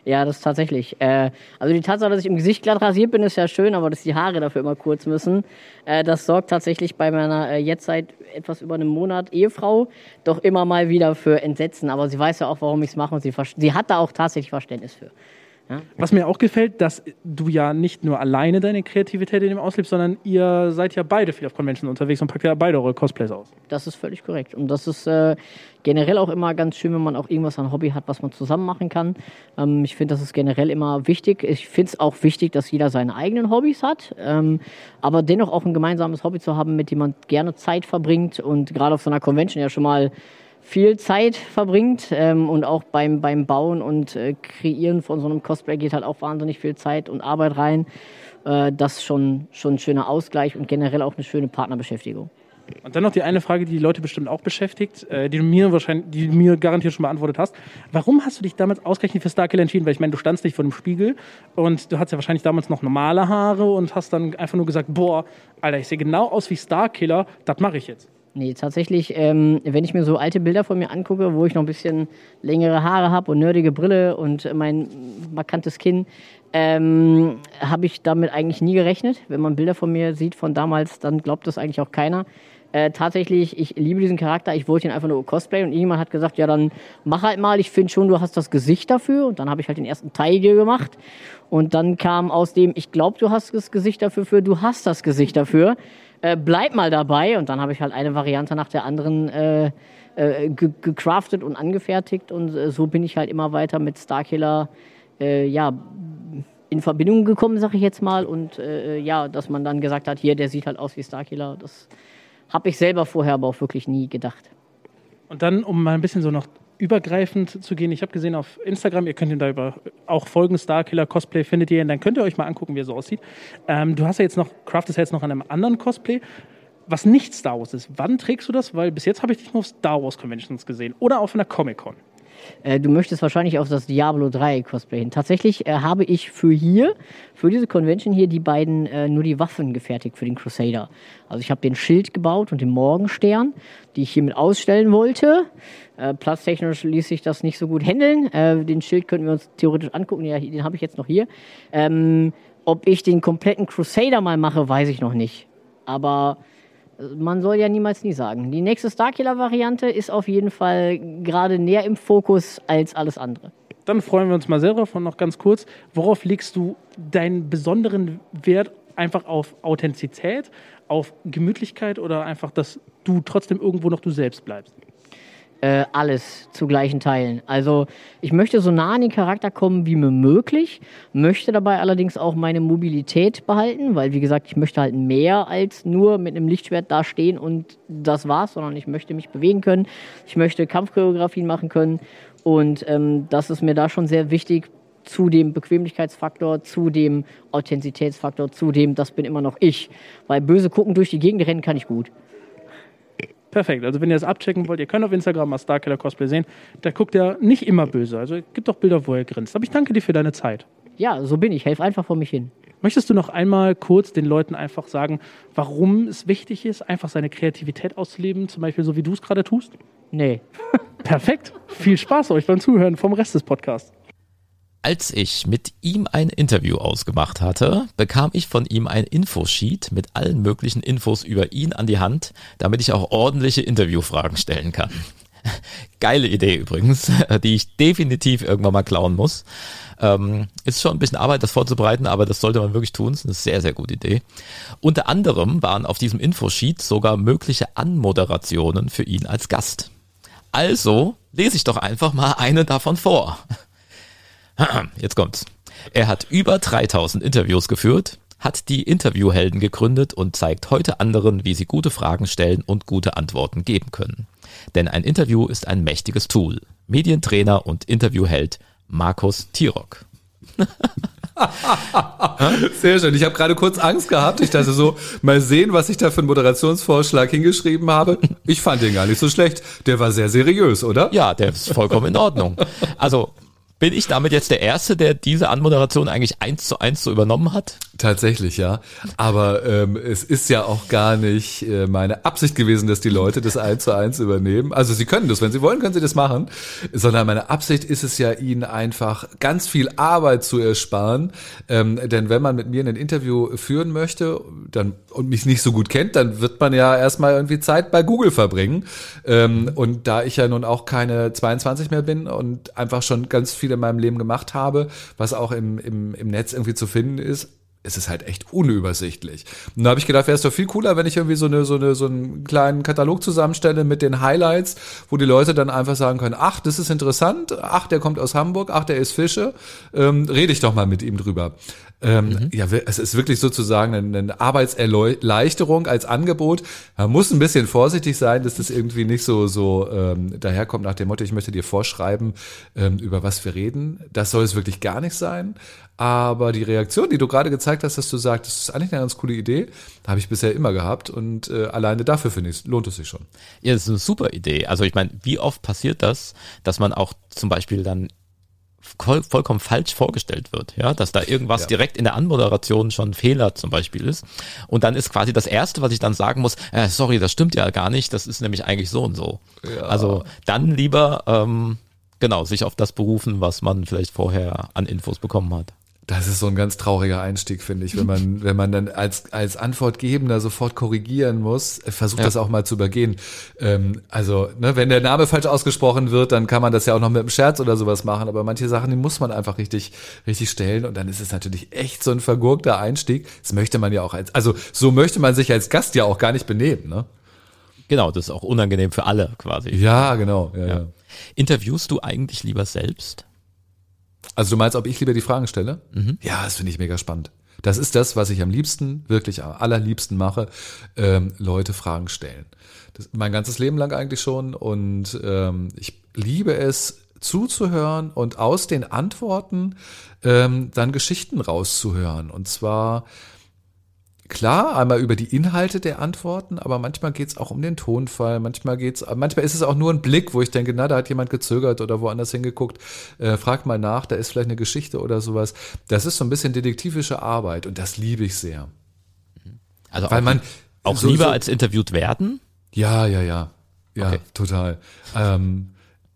Ja, das ist tatsächlich. Äh, also die Tatsache, dass ich im Gesicht glatt rasiert bin, ist ja schön, aber dass die Haare dafür immer kurz müssen, äh, das sorgt tatsächlich bei meiner äh, jetzt seit etwas über einem Monat Ehefrau doch immer mal wieder für Entsetzen. Aber sie weiß ja auch, warum ich es mache und sie, sie hat da auch tatsächlich Verständnis für. Ja? Was mir auch gefällt, dass du ja nicht nur alleine deine Kreativität in dem auslebst, sondern ihr seid ja beide viel auf Convention unterwegs und packt ja beide eure Cosplays aus. Das ist völlig korrekt. Und das ist äh, generell auch immer ganz schön, wenn man auch irgendwas an Hobby hat, was man zusammen machen kann. Ähm, ich finde, das ist generell immer wichtig. Ich finde es auch wichtig, dass jeder seine eigenen Hobbys hat, ähm, aber dennoch auch ein gemeinsames Hobby zu haben, mit dem man gerne Zeit verbringt und gerade auf so einer Convention ja schon mal viel Zeit verbringt ähm, und auch beim, beim Bauen und äh, Kreieren von so einem Cosplay geht halt auch wahnsinnig viel Zeit und Arbeit rein. Äh, das ist schon, schon ein schöner Ausgleich und generell auch eine schöne Partnerbeschäftigung. Und dann noch die eine Frage, die die Leute bestimmt auch beschäftigt, äh, die du mir wahrscheinlich, die du mir garantiert schon beantwortet hast. Warum hast du dich damals ausgerechnet für Starkill entschieden? Weil ich meine, du standst nicht vor dem Spiegel und du hattest ja wahrscheinlich damals noch normale Haare und hast dann einfach nur gesagt, boah, Alter, ich sehe genau aus wie Starkiller, das mache ich jetzt. Nee, tatsächlich, ähm, wenn ich mir so alte Bilder von mir angucke, wo ich noch ein bisschen längere Haare habe und nerdige Brille und mein markantes Kinn, ähm, habe ich damit eigentlich nie gerechnet. Wenn man Bilder von mir sieht von damals, dann glaubt das eigentlich auch keiner. Äh, tatsächlich, ich liebe diesen Charakter, ich wollte ihn einfach nur Cosplay und irgendjemand hat gesagt, ja dann mach halt mal, ich finde schon, du hast das Gesicht dafür. Und dann habe ich halt den ersten Tiger gemacht. Und dann kam aus dem, ich glaube, du hast das Gesicht dafür, für du hast das Gesicht dafür äh, bleib mal dabei. Und dann habe ich halt eine Variante nach der anderen äh, äh, gecraftet und angefertigt. Und äh, so bin ich halt immer weiter mit Starkiller, äh, ja, in Verbindung gekommen, sag ich jetzt mal. Und ja, dass man dann gesagt hat, hier, der sieht halt aus wie Starkiller. Das habe ich selber vorher aber auch wirklich nie gedacht. Und dann, um mal ein bisschen so noch übergreifend zu gehen. Ich habe gesehen auf Instagram, ihr könnt ihm da über auch folgen, Starkiller Cosplay findet ihr, und dann könnt ihr euch mal angucken, wie er so aussieht. Ähm, du hast ja jetzt noch, craftest ja jetzt noch an einem anderen Cosplay, was nicht Star Wars ist. Wann trägst du das? Weil bis jetzt habe ich dich nur auf Star Wars Conventions gesehen oder auf einer Comic-Con. Äh, du möchtest wahrscheinlich auf das Diablo 3 Cosplay hin. Tatsächlich äh, habe ich für hier, für diese Convention hier, die beiden äh, nur die Waffen gefertigt für den Crusader. Also ich habe den Schild gebaut und den Morgenstern, die ich hiermit ausstellen wollte. Äh, platztechnisch ließ sich das nicht so gut handeln. Äh, den Schild könnten wir uns theoretisch angucken. Ja, den habe ich jetzt noch hier. Ähm, ob ich den kompletten Crusader mal mache, weiß ich noch nicht. Aber man soll ja niemals nie sagen. Die nächste Starkiller-Variante ist auf jeden Fall gerade näher im Fokus als alles andere. Dann freuen wir uns mal drauf und noch ganz kurz, worauf legst du deinen besonderen Wert einfach auf Authentizität, auf Gemütlichkeit oder einfach, dass du trotzdem irgendwo noch du selbst bleibst? Äh, alles zu gleichen Teilen. Also ich möchte so nah an den Charakter kommen wie mir möglich, möchte dabei allerdings auch meine Mobilität behalten, weil wie gesagt, ich möchte halt mehr als nur mit einem Lichtschwert da stehen und das war's, sondern ich möchte mich bewegen können, ich möchte Kampfchoreografien machen können und ähm, das ist mir da schon sehr wichtig zu dem Bequemlichkeitsfaktor, zu dem Authentizitätsfaktor, zu dem, das bin immer noch ich. Weil böse gucken durch die Gegend rennen kann ich gut. Perfekt. Also wenn ihr das abchecken wollt, ihr könnt auf Instagram mal Starkiller Cosplay sehen. Da guckt er nicht immer böse. Also es gibt auch Bilder, wo er grinst. Aber ich danke dir für deine Zeit. Ja, so bin ich. Helf einfach vor mich hin. Möchtest du noch einmal kurz den Leuten einfach sagen, warum es wichtig ist, einfach seine Kreativität auszuleben, zum Beispiel so wie du es gerade tust? Nee. Perfekt. Viel Spaß euch beim Zuhören vom Rest des Podcasts. Als ich mit ihm ein Interview ausgemacht hatte, bekam ich von ihm ein Infosheet mit allen möglichen Infos über ihn an die Hand, damit ich auch ordentliche Interviewfragen stellen kann. (laughs) Geile Idee übrigens, (laughs) die ich definitiv irgendwann mal klauen muss. Ähm, ist schon ein bisschen Arbeit, das vorzubereiten, aber das sollte man wirklich tun. Das ist eine sehr, sehr gute Idee. Unter anderem waren auf diesem Infosheet sogar mögliche Anmoderationen für ihn als Gast. Also lese ich doch einfach mal eine davon vor. (clears throat) Jetzt kommt's. Er hat über 3000 Interviews geführt, hat die Interviewhelden gegründet und zeigt heute anderen, wie sie gute Fragen stellen und gute Antworten geben können. Denn ein Interview ist ein mächtiges Tool. Medientrainer und Interviewheld Markus Tirok. (laughs) Sehr schön. Ich habe gerade kurz Angst gehabt. Ich dachte so, mal sehen, was ich da für einen Moderationsvorschlag hingeschrieben habe. Ich fand den gar nicht so schlecht. Der war sehr seriös, oder? Ja, der ist vollkommen in Ordnung. Also bin ich damit jetzt der Erste, der diese Anmoderation eigentlich eins zu eins so übernommen hat? Tatsächlich, ja. Aber ähm, es ist ja auch gar nicht äh, meine Absicht gewesen, dass die Leute das eins zu eins übernehmen. Also sie können das, wenn sie wollen, können sie das machen. Sondern meine Absicht ist es ja, ihnen einfach ganz viel Arbeit zu ersparen. Ähm, denn wenn man mit mir ein Interview führen möchte dann, und mich nicht so gut kennt, dann wird man ja erstmal irgendwie Zeit bei Google verbringen. Ähm, und da ich ja nun auch keine 22 mehr bin und einfach schon ganz viel in meinem Leben gemacht habe, was auch im, im, im Netz irgendwie zu finden ist, es ist halt echt unübersichtlich. Und da habe ich gedacht, wäre es doch viel cooler, wenn ich irgendwie so eine so eine so einen kleinen Katalog zusammenstelle mit den Highlights, wo die Leute dann einfach sagen können, ach, das ist interessant, ach, der kommt aus Hamburg, ach, der ist Fische, ähm, rede ich doch mal mit ihm drüber. Ähm, mhm. Ja, es ist wirklich sozusagen eine Arbeitserleichterung als Angebot. Man muss ein bisschen vorsichtig sein, dass das irgendwie nicht so so ähm, daherkommt nach dem Motto, ich möchte dir vorschreiben, ähm, über was wir reden. Das soll es wirklich gar nicht sein. Aber die Reaktion, die du gerade gezeigt hast, dass du sagst, das ist eigentlich eine ganz coole Idee, habe ich bisher immer gehabt und äh, alleine dafür finde ich, lohnt es sich schon. Ja, das ist eine super Idee. Also ich meine, wie oft passiert das, dass man auch zum Beispiel dann voll, vollkommen falsch vorgestellt wird, ja, dass da irgendwas ja. direkt in der Anmoderation schon Fehler zum Beispiel ist. Und dann ist quasi das erste, was ich dann sagen muss, äh, sorry, das stimmt ja gar nicht, das ist nämlich eigentlich so und so. Ja. Also dann lieber ähm, genau sich auf das berufen, was man vielleicht vorher an Infos bekommen hat. Das ist so ein ganz trauriger Einstieg, finde ich, wenn man, (laughs) wenn man dann als, als Antwortgebender sofort korrigieren muss, versucht ja. das auch mal zu übergehen. Ähm, also, ne, wenn der Name falsch ausgesprochen wird, dann kann man das ja auch noch mit einem Scherz oder sowas machen, aber manche Sachen, die muss man einfach richtig, richtig stellen und dann ist es natürlich echt so ein vergurkter Einstieg. Das möchte man ja auch als, also so möchte man sich als Gast ja auch gar nicht benehmen, ne? Genau, das ist auch unangenehm für alle quasi. Ja, genau. Ja, ja. Interviewst du eigentlich lieber selbst? Also du meinst, ob ich lieber die Fragen stelle? Mhm. Ja, das finde ich mega spannend. Das ist das, was ich am liebsten, wirklich am allerliebsten mache, ähm, Leute Fragen stellen. Das, mein ganzes Leben lang eigentlich schon und ähm, ich liebe es zuzuhören und aus den Antworten ähm, dann Geschichten rauszuhören. Und zwar klar, einmal über die Inhalte der Antworten, aber manchmal geht es auch um den Tonfall, manchmal geht's, manchmal ist es auch nur ein Blick, wo ich denke, na, da hat jemand gezögert oder woanders hingeguckt, äh, frag mal nach, da ist vielleicht eine Geschichte oder sowas. Das ist so ein bisschen detektivische Arbeit und das liebe ich sehr. Also Weil auch, man auch so, lieber so, als interviewt werden? Ja, ja, ja. Ja, okay. total. Ähm,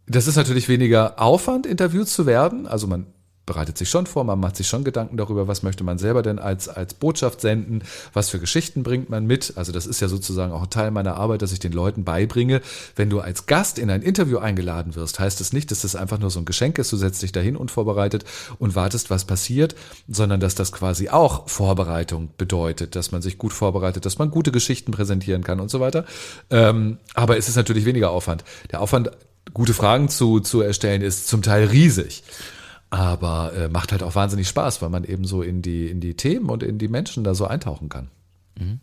das ist natürlich weniger Aufwand, interviewt zu werden. Also man bereitet sich schon vor, man macht sich schon Gedanken darüber, was möchte man selber denn als, als Botschaft senden, was für Geschichten bringt man mit. Also das ist ja sozusagen auch ein Teil meiner Arbeit, dass ich den Leuten beibringe, wenn du als Gast in ein Interview eingeladen wirst, heißt es das nicht, dass das einfach nur so ein Geschenk ist, du setzt dich dahin unvorbereitet und wartest, was passiert, sondern dass das quasi auch Vorbereitung bedeutet, dass man sich gut vorbereitet, dass man gute Geschichten präsentieren kann und so weiter. Ähm, aber es ist natürlich weniger Aufwand. Der Aufwand, gute Fragen zu, zu erstellen, ist zum Teil riesig aber äh, macht halt auch wahnsinnig Spaß, weil man eben so in die, in die Themen und in die Menschen da so eintauchen kann. Mhm.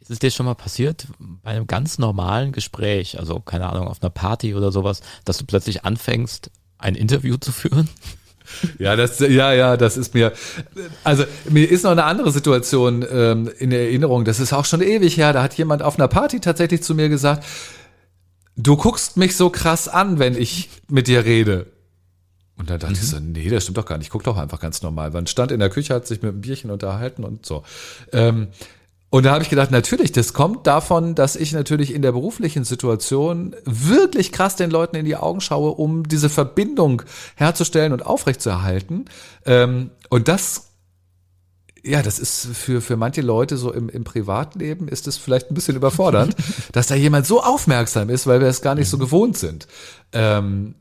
Ist es dir schon mal passiert, bei einem ganz normalen Gespräch, also keine Ahnung, auf einer Party oder sowas, dass du plötzlich anfängst, ein Interview zu führen? (laughs) Ja, das, ja, ja, das ist mir, also mir ist noch eine andere Situation ähm, in Erinnerung. Das ist auch schon ewig her. Da hat jemand auf einer Party tatsächlich zu mir gesagt, du guckst mich so krass an, wenn ich mit dir rede. Und dann dachte mhm. ich so, nee, das stimmt doch gar nicht. Ich guck doch einfach ganz normal. Man stand in der Küche, hat sich mit einem Bierchen unterhalten und so. Ähm, und da habe ich gedacht, natürlich, das kommt davon, dass ich natürlich in der beruflichen Situation wirklich krass den Leuten in die Augen schaue, um diese Verbindung herzustellen und aufrechtzuerhalten. Ähm, und das ja, das ist für, für manche Leute so im, im Privatleben ist es vielleicht ein bisschen überfordernd, (laughs) dass da jemand so aufmerksam ist, weil wir es gar nicht so gewohnt sind. Ähm,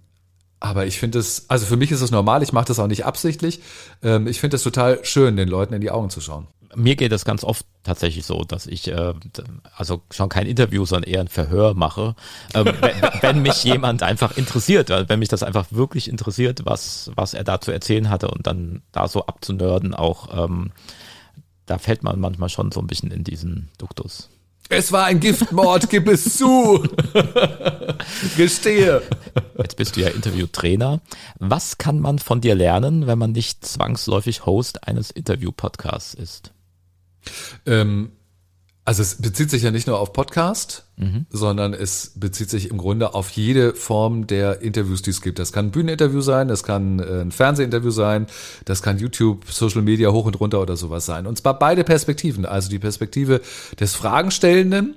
aber ich finde es, also für mich ist es normal, ich mache das auch nicht absichtlich. Ähm, ich finde es total schön, den Leuten in die Augen zu schauen. Mir geht das ganz oft tatsächlich so, dass ich äh, also schon kein Interview, sondern eher ein Verhör mache, ähm, wenn, wenn mich jemand einfach interessiert, wenn mich das einfach wirklich interessiert, was, was er da zu erzählen hatte und dann da so abzunörden auch, ähm, da fällt man manchmal schon so ein bisschen in diesen Duktus. Es war ein Giftmord, gib es zu. (laughs) Gestehe. Jetzt bist du ja Interviewtrainer. Was kann man von dir lernen, wenn man nicht zwangsläufig Host eines Interview-Podcasts ist? Ähm, also es bezieht sich ja nicht nur auf Podcast, mhm. sondern es bezieht sich im Grunde auf jede Form der Interviews, die es gibt. Das kann ein Bühneninterview sein, das kann äh, ein Fernsehinterview sein, das kann YouTube, Social Media hoch und runter oder sowas sein. Und zwar beide Perspektiven. Also die Perspektive des Fragenstellenden,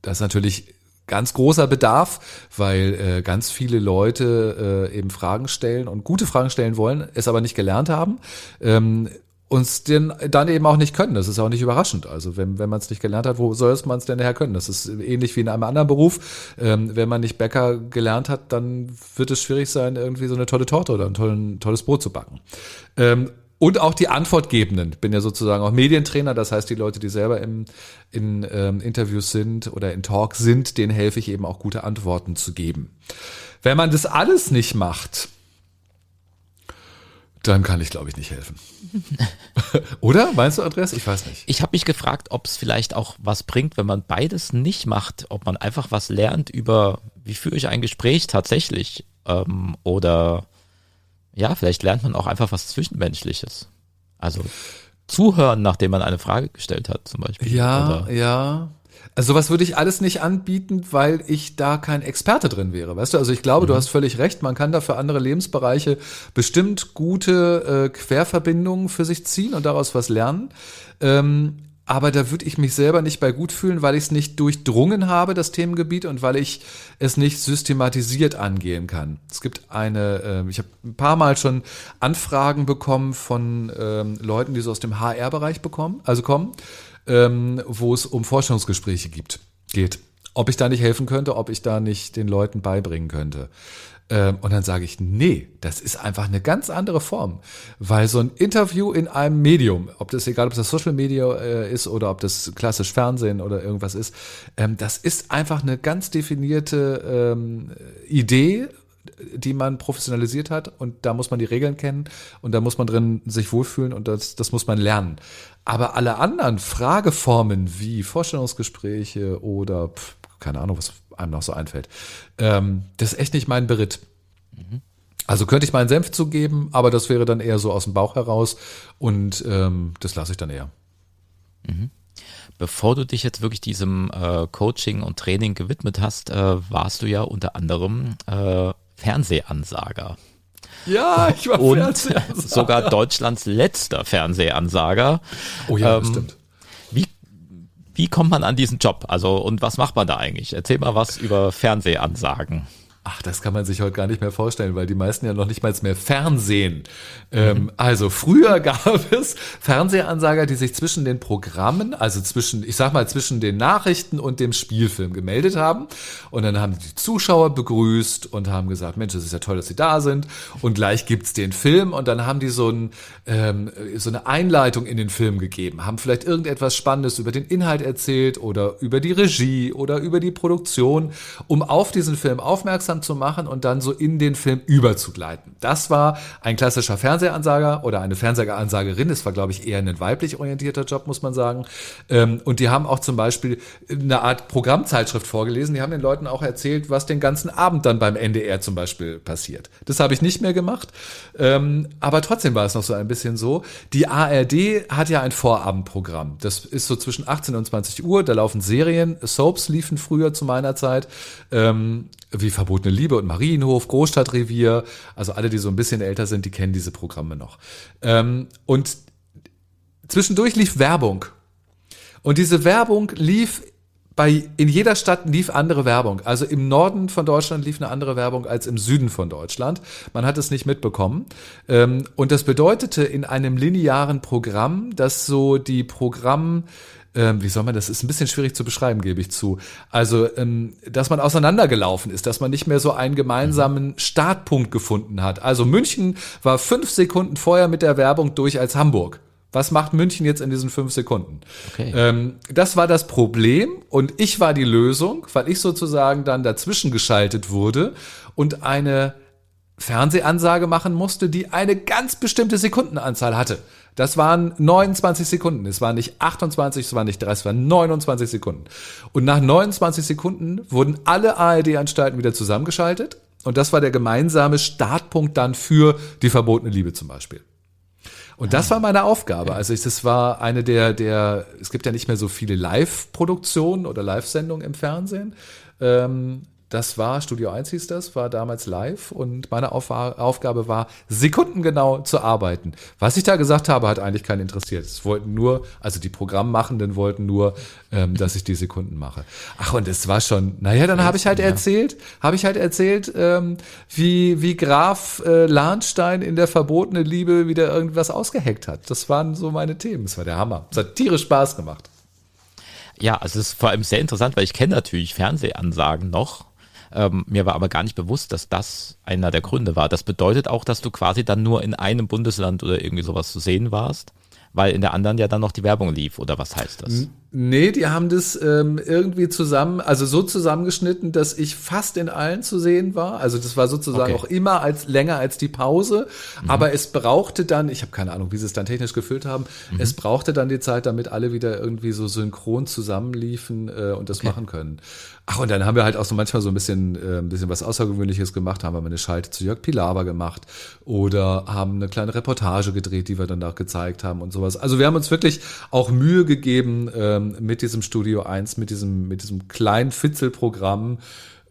das ist natürlich ganz großer Bedarf, weil äh, ganz viele Leute äh, eben Fragen stellen und gute Fragen stellen wollen, es aber nicht gelernt haben. Ähm, uns den dann eben auch nicht können. Das ist auch nicht überraschend. Also wenn, wenn man es nicht gelernt hat, wo soll man es denn nachher können? Das ist ähnlich wie in einem anderen Beruf. Ähm, wenn man nicht Bäcker gelernt hat, dann wird es schwierig sein, irgendwie so eine tolle Torte oder ein tollen, tolles Brot zu backen. Ähm, und auch die Antwortgebenden. Ich bin ja sozusagen auch Medientrainer, das heißt, die Leute, die selber im, in ähm, Interviews sind oder in Talks sind, denen helfe ich eben auch gute Antworten zu geben. Wenn man das alles nicht macht, dann kann ich, glaube ich, nicht helfen. (laughs) Oder? Meinst du, Andreas? Ich weiß nicht. Ich habe mich gefragt, ob es vielleicht auch was bringt, wenn man beides nicht macht, ob man einfach was lernt über, wie führe ich ein Gespräch tatsächlich. Ähm, oder ja, vielleicht lernt man auch einfach was Zwischenmenschliches. Also zuhören, nachdem man eine Frage gestellt hat, zum Beispiel. Ja, oder? ja. Also sowas würde ich alles nicht anbieten, weil ich da kein Experte drin wäre. Weißt du, also ich glaube, mhm. du hast völlig recht, man kann da für andere Lebensbereiche bestimmt gute äh, Querverbindungen für sich ziehen und daraus was lernen. Ähm, aber da würde ich mich selber nicht bei gut fühlen, weil ich es nicht durchdrungen habe, das Themengebiet, und weil ich es nicht systematisiert angehen kann. Es gibt eine, äh, ich habe ein paar Mal schon Anfragen bekommen von ähm, Leuten, die so aus dem HR-Bereich bekommen, also kommen ähm, wo es um Forschungsgespräche gibt, geht. Ob ich da nicht helfen könnte, ob ich da nicht den Leuten beibringen könnte. Ähm, und dann sage ich, nee, das ist einfach eine ganz andere Form. Weil so ein Interview in einem Medium, ob das egal, ob das Social Media äh, ist oder ob das klassisch Fernsehen oder irgendwas ist, ähm, das ist einfach eine ganz definierte ähm, Idee die man professionalisiert hat und da muss man die Regeln kennen und da muss man drin sich wohlfühlen und das, das muss man lernen. Aber alle anderen Frageformen wie Vorstellungsgespräche oder pf, keine Ahnung, was einem noch so einfällt, ähm, das ist echt nicht mein Beritt. Also könnte ich meinen Senf zugeben, aber das wäre dann eher so aus dem Bauch heraus und ähm, das lasse ich dann eher. Mhm. Bevor du dich jetzt wirklich diesem äh, Coaching und Training gewidmet hast, äh, warst du ja unter anderem äh, Fernsehansager. Ja, ich war Und Fernsehansager. sogar Deutschlands letzter Fernsehansager. Oh ja, ähm, stimmt. Wie, wie kommt man an diesen Job? Also, und was macht man da eigentlich? Erzähl mal was über Fernsehansagen. Ach, das kann man sich heute gar nicht mehr vorstellen, weil die meisten ja noch nicht mal mehr Fernsehen. Ähm, also früher (laughs) gab es Fernsehansager, die sich zwischen den Programmen, also zwischen, ich sag mal, zwischen den Nachrichten und dem Spielfilm gemeldet haben. Und dann haben die Zuschauer begrüßt und haben gesagt, Mensch, es ist ja toll, dass sie da sind. Und gleich gibt's den Film. Und dann haben die so, ein, ähm, so eine Einleitung in den Film gegeben, haben vielleicht irgendetwas Spannendes über den Inhalt erzählt oder über die Regie oder über die Produktion, um auf diesen Film aufmerksam zu machen und dann so in den Film überzugleiten. Das war ein klassischer Fernsehansager oder eine Fernsehansagerin. Es war, glaube ich, eher ein weiblich orientierter Job, muss man sagen. Ähm, und die haben auch zum Beispiel eine Art Programmzeitschrift vorgelesen. Die haben den Leuten auch erzählt, was den ganzen Abend dann beim NDR zum Beispiel passiert. Das habe ich nicht mehr gemacht. Ähm, aber trotzdem war es noch so ein bisschen so. Die ARD hat ja ein Vorabendprogramm. Das ist so zwischen 18 und 20 Uhr. Da laufen Serien. Soaps liefen früher zu meiner Zeit. Ähm, wie Verbotene Liebe und Marienhof, Großstadtrevier. Also alle, die so ein bisschen älter sind, die kennen diese Programme noch. Ähm, und zwischendurch lief Werbung. Und diese Werbung lief bei, in jeder Stadt lief andere Werbung. Also im Norden von Deutschland lief eine andere Werbung als im Süden von Deutschland. Man hat es nicht mitbekommen. Ähm, und das bedeutete in einem linearen Programm, dass so die Programm, ähm, wie soll man das, ist ein bisschen schwierig zu beschreiben, gebe ich zu. Also, ähm, dass man auseinandergelaufen ist, dass man nicht mehr so einen gemeinsamen Startpunkt gefunden hat. Also München war fünf Sekunden vorher mit der Werbung durch als Hamburg. Was macht München jetzt in diesen fünf Sekunden? Okay. Ähm, das war das Problem und ich war die Lösung, weil ich sozusagen dann dazwischen geschaltet wurde und eine Fernsehansage machen musste, die eine ganz bestimmte Sekundenanzahl hatte. Das waren 29 Sekunden. Es waren nicht 28, es waren nicht 30, es waren 29 Sekunden. Und nach 29 Sekunden wurden alle ARD-Anstalten wieder zusammengeschaltet. Und das war der gemeinsame Startpunkt dann für die verbotene Liebe zum Beispiel. Und das war meine Aufgabe. Also ich, das war eine der, der, es gibt ja nicht mehr so viele Live-Produktionen oder Live-Sendungen im Fernsehen. Ähm, das war, Studio 1 hieß das, war damals live und meine Auf Aufgabe war, sekundengenau zu arbeiten. Was ich da gesagt habe, hat eigentlich keinen interessiert. Es wollten nur, also die Programmmachenden wollten nur, ähm, (laughs) dass ich die Sekunden mache. Ach, und es war schon, naja, dann habe ich halt erzählt, habe ich halt erzählt, ähm, wie, wie Graf äh, Lahnstein in der verbotene Liebe wieder irgendwas ausgeheckt hat. Das waren so meine Themen. Das war der Hammer. Es hat tierisch Spaß gemacht. Ja, also es ist vor allem sehr interessant, weil ich kenne natürlich Fernsehansagen noch. Ähm, mir war aber gar nicht bewusst, dass das einer der Gründe war. Das bedeutet auch, dass du quasi dann nur in einem Bundesland oder irgendwie sowas zu sehen warst, weil in der anderen ja dann noch die Werbung lief, oder was heißt das? Nee, die haben das ähm, irgendwie zusammen, also so zusammengeschnitten, dass ich fast in allen zu sehen war. Also das war sozusagen Okay. auch immer als länger als die Pause. Aber es brauchte dann, ich habe keine Ahnung, wie sie es dann technisch gefüllt haben, es brauchte dann die Zeit, damit alle wieder irgendwie so synchron zusammenliefen äh, und das machen können. Ach, und dann haben wir halt auch so manchmal so ein bisschen, äh, ein bisschen was Außergewöhnliches gemacht, haben wir mal eine Schalte zu Jörg Pilawa gemacht oder haben eine kleine Reportage gedreht, die wir dann auch gezeigt haben und sowas. Also wir haben uns wirklich auch Mühe gegeben ähm, mit diesem Studio 1, mit diesem, mit diesem kleinen Fitzelprogramm.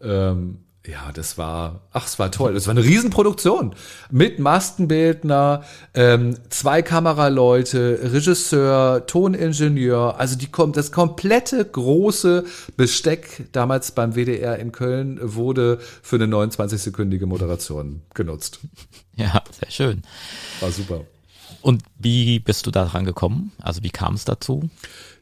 Ähm, ja, das war, ach, es war toll. Das war eine Riesenproduktion mit Maskenbildner, ähm, zwei Kameraleute, Regisseur, Toningenieur. Also die kommt, das komplette große Besteck damals beim WDR in Köln wurde für eine 29-sekündige Moderation genutzt. (laughs) Ja, sehr schön. War super. Und wie bist du da dran gekommen? Also wie kam es dazu?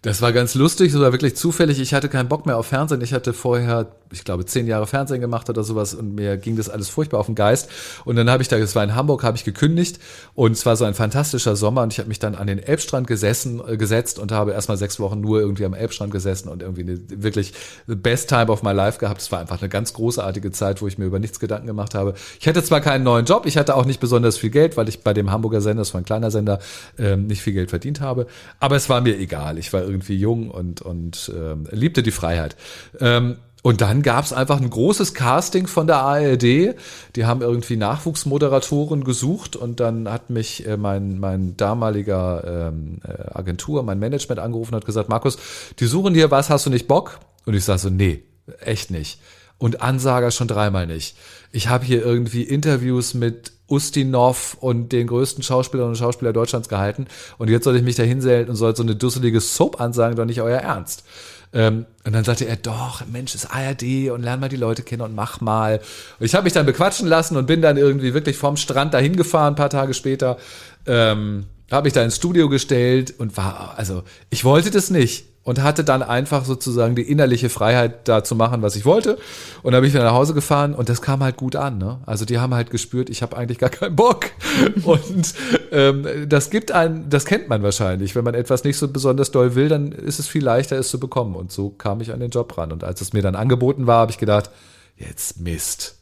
Das war ganz lustig, war wirklich zufällig. Ich hatte keinen Bock mehr auf Fernsehen. Ich hatte vorher, ich glaube, zehn Jahre Fernsehen gemacht oder sowas und mir ging das alles furchtbar auf den Geist. Und dann habe ich da, das war in Hamburg, habe ich gekündigt und es war so ein fantastischer Sommer und ich habe mich dann an den Elbstrand gesessen, äh, gesetzt und habe erstmal sechs Wochen nur irgendwie am Elbstrand gesessen und irgendwie eine wirklich the best time of my life gehabt. Es war einfach eine ganz großartige Zeit, wo ich mir über nichts Gedanken gemacht habe. Ich hatte zwar keinen neuen Job, ich hatte auch nicht besonders viel Geld, weil ich bei dem Hamburger Sender, das war ein kleiner Sender, ähm, nicht viel Geld verdient habe. Aber es war mir egal. Ich war irgendwie jung und, und ähm, liebte die Freiheit. Ähm, und dann gab's einfach ein großes Casting von der ARD. Die haben irgendwie Nachwuchsmoderatoren gesucht und dann hat mich äh, mein, mein damaliger ähm, äh, Agentur, mein Management angerufen und hat gesagt, Markus, die suchen dir was, hast du nicht Bock? Und ich sage so, nee, echt nicht. Und Ansager schon dreimal nicht. Ich habe hier irgendwie Interviews mit Ustinov und den größten Schauspielerinnen und Schauspieler Deutschlands gehalten und jetzt soll ich mich da hinstellen und soll so eine dusselige Soap ansagen, doch nicht euer Ernst. Ähm, und dann sagte er, doch, Mensch, ist ARD und lern mal die Leute kennen und mach mal. Und ich habe mich dann bequatschen lassen und bin dann irgendwie wirklich vom Strand dahin gefahren, ein paar Tage später. Ähm, habe mich da ins Studio gestellt und war, also ich wollte das nicht und hatte dann einfach sozusagen die innerliche Freiheit, da zu machen, was ich wollte. Und dann bin ich wieder nach Hause gefahren und das kam halt gut an. Ne? Also die haben halt gespürt, ich habe eigentlich gar keinen Bock. (laughs) Und ähm, das gibt einen, das kennt man wahrscheinlich. Wenn man etwas nicht so besonders doll will, dann ist es viel leichter, es zu bekommen. Und so kam ich an den Job ran. Und als es mir dann angeboten war, habe ich gedacht, jetzt Mist,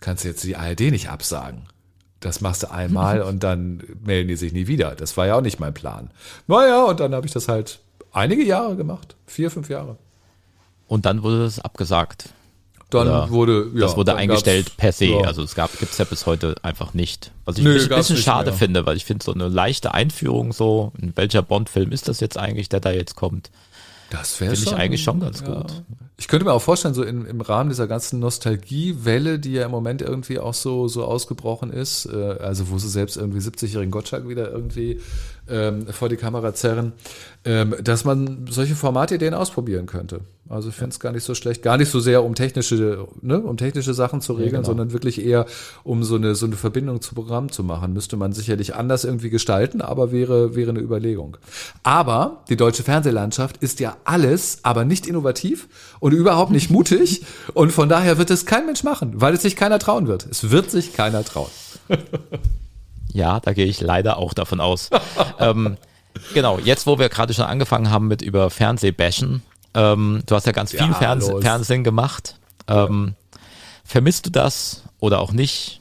kannst du jetzt die ARD nicht absagen. Das machst du einmal (laughs) und dann melden die sich nie wieder. Das war ja auch nicht mein Plan. Naja, und dann habe ich das halt einige Jahre gemacht. Vier, fünf Jahre. Und dann wurde das abgesagt. Dann Oder wurde, ja, das wurde eingestellt per se. ja. Also es gab gibt's ja bis heute einfach nicht. Was ich Nö, ein bisschen, schade mehr. finde, weil ich finde so eine leichte Einführung so, in welcher Bond-Film ist das jetzt eigentlich, der da jetzt kommt, Das wäre finde ich eigentlich schon ganz ja. gut. Ich könnte mir auch vorstellen, so in, im Rahmen dieser ganzen Nostalgiewelle, die ja im Moment irgendwie auch so, so ausgebrochen ist, äh, also wo sie selbst irgendwie 70-jährigen Gottschalk wieder irgendwie ähm, vor die Kamera zerren, ähm, dass man solche Formatideen ausprobieren könnte. Also ich finde es gar nicht so schlecht, gar nicht so sehr um technische, ne, um technische Sachen zu regeln, genau. sondern wirklich eher um so eine, so eine Verbindung zu Programm zu machen. Müsste man sicherlich anders irgendwie gestalten, aber wäre, wäre eine Überlegung. Aber die deutsche Fernsehlandschaft ist ja alles, aber nicht innovativ und überhaupt nicht (laughs) mutig. Und von daher wird es kein Mensch machen, weil es sich keiner trauen wird. Es wird sich keiner trauen. (laughs) Ja, da gehe ich leider auch davon aus. (laughs) ähm, genau, jetzt wo wir gerade schon angefangen haben mit über Fernsehbashen, ähm, du hast ja ganz viel Ja, Fernseh los. Fernsehen gemacht. Ähm, Vermisst du das oder auch nicht?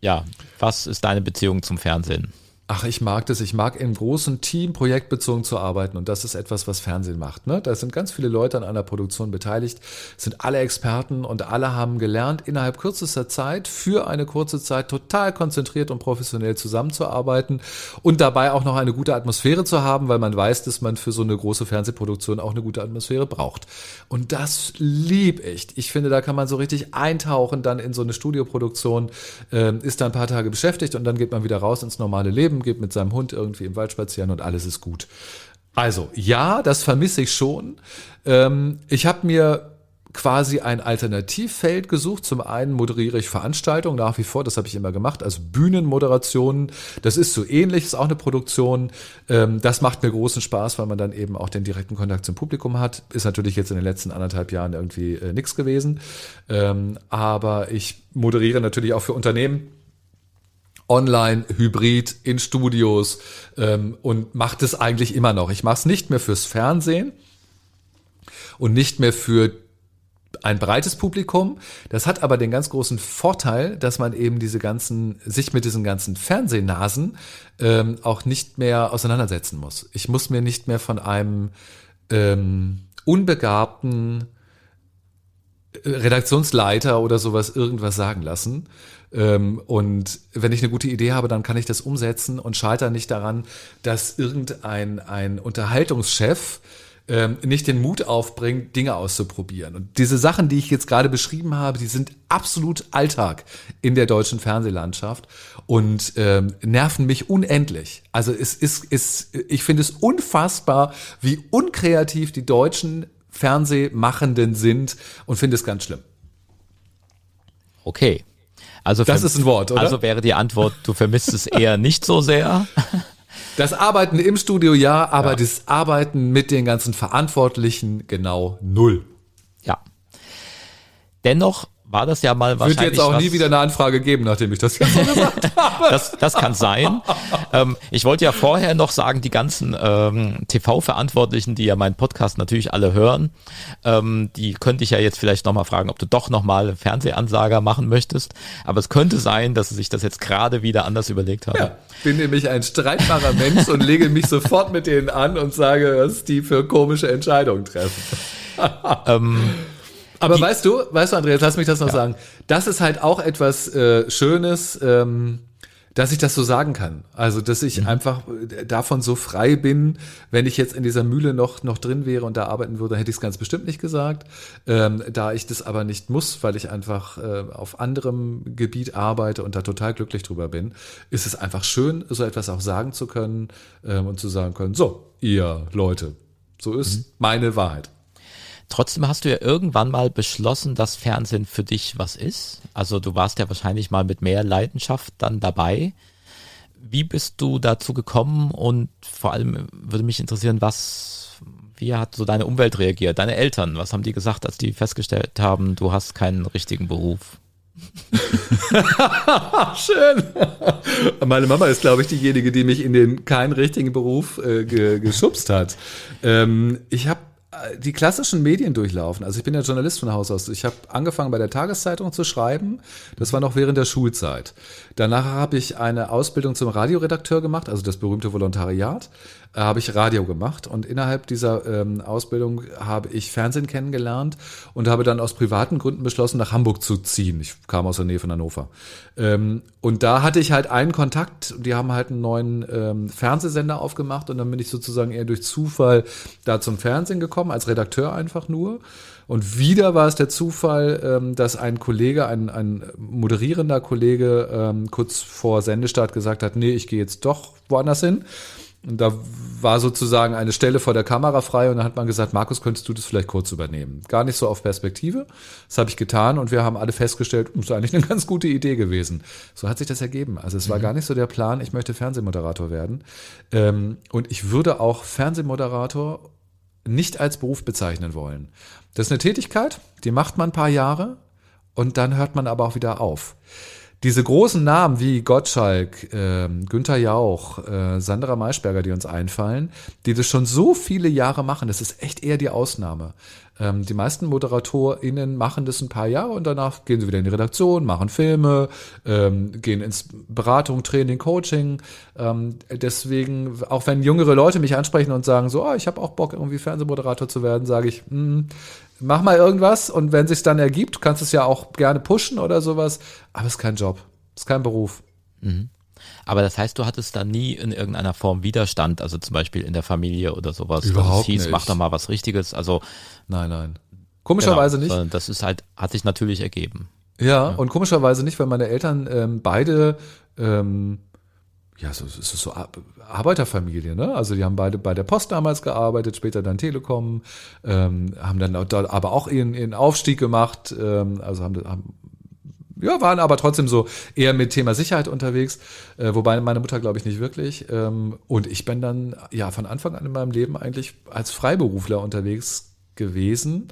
Ja, was ist deine Beziehung zum Fernsehen? Ach, ich mag das. Ich mag im großen Team projektbezogen zu arbeiten und das ist etwas, was Fernsehen macht. Ne? Da sind ganz viele Leute an einer Produktion beteiligt, sind alle Experten und alle haben gelernt, innerhalb kürzester Zeit für eine kurze Zeit total konzentriert und professionell zusammenzuarbeiten und dabei auch noch eine gute Atmosphäre zu haben, weil man weiß, dass man für so eine große Fernsehproduktion auch eine gute Atmosphäre braucht. Und das lieb ich. Ich finde, da kann man so richtig eintauchen dann in so eine Studioproduktion, ähm, ist da ein paar Tage beschäftigt und dann geht man wieder raus ins normale Leben, geht mit seinem Hund irgendwie im Wald spazieren und alles ist gut. Also ja, das vermisse ich schon. Ähm, ich habe mir quasi ein Alternativfeld gesucht. Zum einen moderiere ich Veranstaltungen nach wie vor, das habe ich immer gemacht, also Bühnenmoderationen. Das ist so ähnlich, ist auch eine Produktion. Ähm, das macht mir großen Spaß, weil man dann eben auch den direkten Kontakt zum Publikum hat. Ist natürlich jetzt in den letzten anderthalb Jahren irgendwie äh, nichts gewesen. Ähm, aber ich moderiere natürlich auch für Unternehmen online, hybrid, in Studios ähm, und mache das eigentlich immer noch. Ich mache es nicht mehr fürs Fernsehen und nicht mehr für ein breites Publikum. Das hat aber den ganz großen Vorteil, dass man eben diese ganzen, sich mit diesen ganzen Fernsehnasen ähm, auch nicht mehr auseinandersetzen muss. Ich muss mir nicht mehr von einem ähm, unbegabten Redaktionsleiter oder sowas irgendwas sagen lassen. Ähm, und wenn ich eine gute Idee habe, dann kann ich das umsetzen und scheitere nicht daran, dass irgendein ein Unterhaltungschef ähm, nicht den Mut aufbringt, Dinge auszuprobieren. Und diese Sachen, die ich jetzt gerade beschrieben habe, die sind absolut Alltag in der deutschen Fernsehlandschaft und ähm, nerven mich unendlich. Also es ist, ist ich finde es unfassbar, wie unkreativ die deutschen Fernsehmachenden sind und finde es ganz schlimm. Okay. Also Das ist ein Wort, oder? Also wäre die Antwort, du vermisst es eher nicht so sehr. (laughs) Das Arbeiten im Studio ja, aber das Arbeiten mit den ganzen Verantwortlichen genau null. Ja. Dennoch war das ja mal Wird wahrscheinlich jetzt auch was, nie wieder eine Anfrage geben, nachdem ich das jetzt so gesagt (laughs) habe. Das, das kann sein. ähm, ich wollte ja vorher noch sagen, die ganzen ähm, TV-Verantwortlichen, die ja meinen Podcast natürlich alle hören, ähm, die könnte ich ja jetzt vielleicht nochmal fragen, ob du doch nochmal Fernsehansager machen möchtest. Aber es könnte sein, dass sie sich das jetzt gerade wieder anders überlegt haben. Ja, bin nämlich ein streitbarer Mensch und lege mich sofort mit denen an und sage, was die für komische Entscheidungen treffen. Aber weißt du, weißt du, Andreas, lass mich das noch sagen. Das ist halt auch etwas äh, Schönes, ähm, dass ich das so sagen kann. Also, dass ich einfach äh, davon so frei bin, wenn ich jetzt in dieser Mühle noch, noch drin wäre und da arbeiten würde, hätte ich es ganz bestimmt nicht gesagt. Ähm, da ich das aber nicht muss, weil ich einfach äh, auf anderem Gebiet arbeite und da total glücklich drüber bin, ist es einfach schön, so etwas auch sagen zu können ähm, und zu sagen können, so, ihr Leute, so ist meine Wahrheit. Trotzdem hast du ja irgendwann mal beschlossen, dass Fernsehen für dich was ist. Also du warst ja wahrscheinlich mal mit mehr Leidenschaft dann dabei. Wie bist du dazu gekommen und vor allem würde mich interessieren, was, wie hat so deine Umwelt reagiert, deine Eltern, was haben die gesagt, als die festgestellt haben, du hast keinen richtigen Beruf? (laughs) Schön. Meine Mama ist, glaube ich, diejenige, die mich in den keinen richtigen Beruf äh, ge geschubst hat. Ähm, ich habe die klassischen Medien durchlaufen. Also ich bin ja Journalist von Haus aus. Ich habe angefangen bei der Tageszeitung zu schreiben. Das war noch während der Schulzeit. Danach habe ich eine Ausbildung zum Radioredakteur gemacht, also das berühmte Volontariat. Äh, habe ich Radio gemacht und innerhalb dieser ähm, Ausbildung habe ich Fernsehen kennengelernt und habe dann aus privaten Gründen beschlossen, nach Hamburg zu ziehen. Ich kam aus der Nähe von Hannover. Ähm, und da hatte ich halt einen Kontakt. Die haben halt einen neuen ähm, Fernsehsender aufgemacht und dann bin ich sozusagen eher durch Zufall da zum Fernsehen gekommen, als Redakteur einfach nur. Und wieder war es der Zufall, ähm, dass ein Kollege, ein, ein moderierender Kollege, ähm, kurz vor Sendestart gesagt hat, nee, ich gehe jetzt doch woanders hin. Und da war sozusagen eine Stelle vor der Kamera frei und dann hat man gesagt, Markus, könntest du das vielleicht kurz übernehmen? Gar nicht so auf Perspektive. Das habe ich getan und wir haben alle festgestellt, das ist eigentlich eine (laughs) ganz gute Idee gewesen. So hat sich das ergeben. Also es war gar nicht so der Plan, ich möchte Fernsehmoderator werden. Ähm, und ich würde auch Fernsehmoderator nicht als Beruf bezeichnen wollen. Das ist eine Tätigkeit, die macht man ein paar Jahre und dann hört man aber auch wieder auf diese großen Namen wie Gottschalk, äh, Günther Jauch, äh, Sandra Maischberger, die uns einfallen, die das schon so viele Jahre machen, das ist echt eher die Ausnahme. Ähm, die meisten ModeratorInnen machen das ein paar Jahre und danach gehen sie wieder in die Redaktion, machen Filme, ähm, gehen ins Beratung, Training, Coaching. Ähm, deswegen, auch wenn jüngere Leute mich ansprechen und sagen so, oh, ich habe auch Bock, irgendwie Fernsehmoderator zu werden, sage ich, mh, hm, mach mal irgendwas und wenn sich dann ergibt, kannst du es ja auch gerne pushen oder sowas, aber es ist kein Job, es ist kein Beruf. Mhm. Aber das heißt, du hattest da nie in irgendeiner Form Widerstand, also zum Beispiel in der Familie oder sowas, Überhaupt es hieß, nicht. mach doch mal was Richtiges. Also Nein, nein. Komischerweise genau, nicht. Das ist halt, hat sich natürlich ergeben. Ja, und komischerweise nicht, weil meine Eltern ähm, beide, ähm, ja, so, es ist so Ar- Arbeiterfamilie, ne? Also die haben beide bei der Post damals gearbeitet, später dann Telekom, ähm, haben dann aber auch ihren, ihren Aufstieg gemacht, ähm, also haben, haben ja, waren aber trotzdem so eher mit Thema Sicherheit unterwegs, äh, wobei meine Mutter glaube ich nicht wirklich. Ähm, und ich bin dann ja von Anfang an in meinem Leben eigentlich als Freiberufler unterwegs gewesen,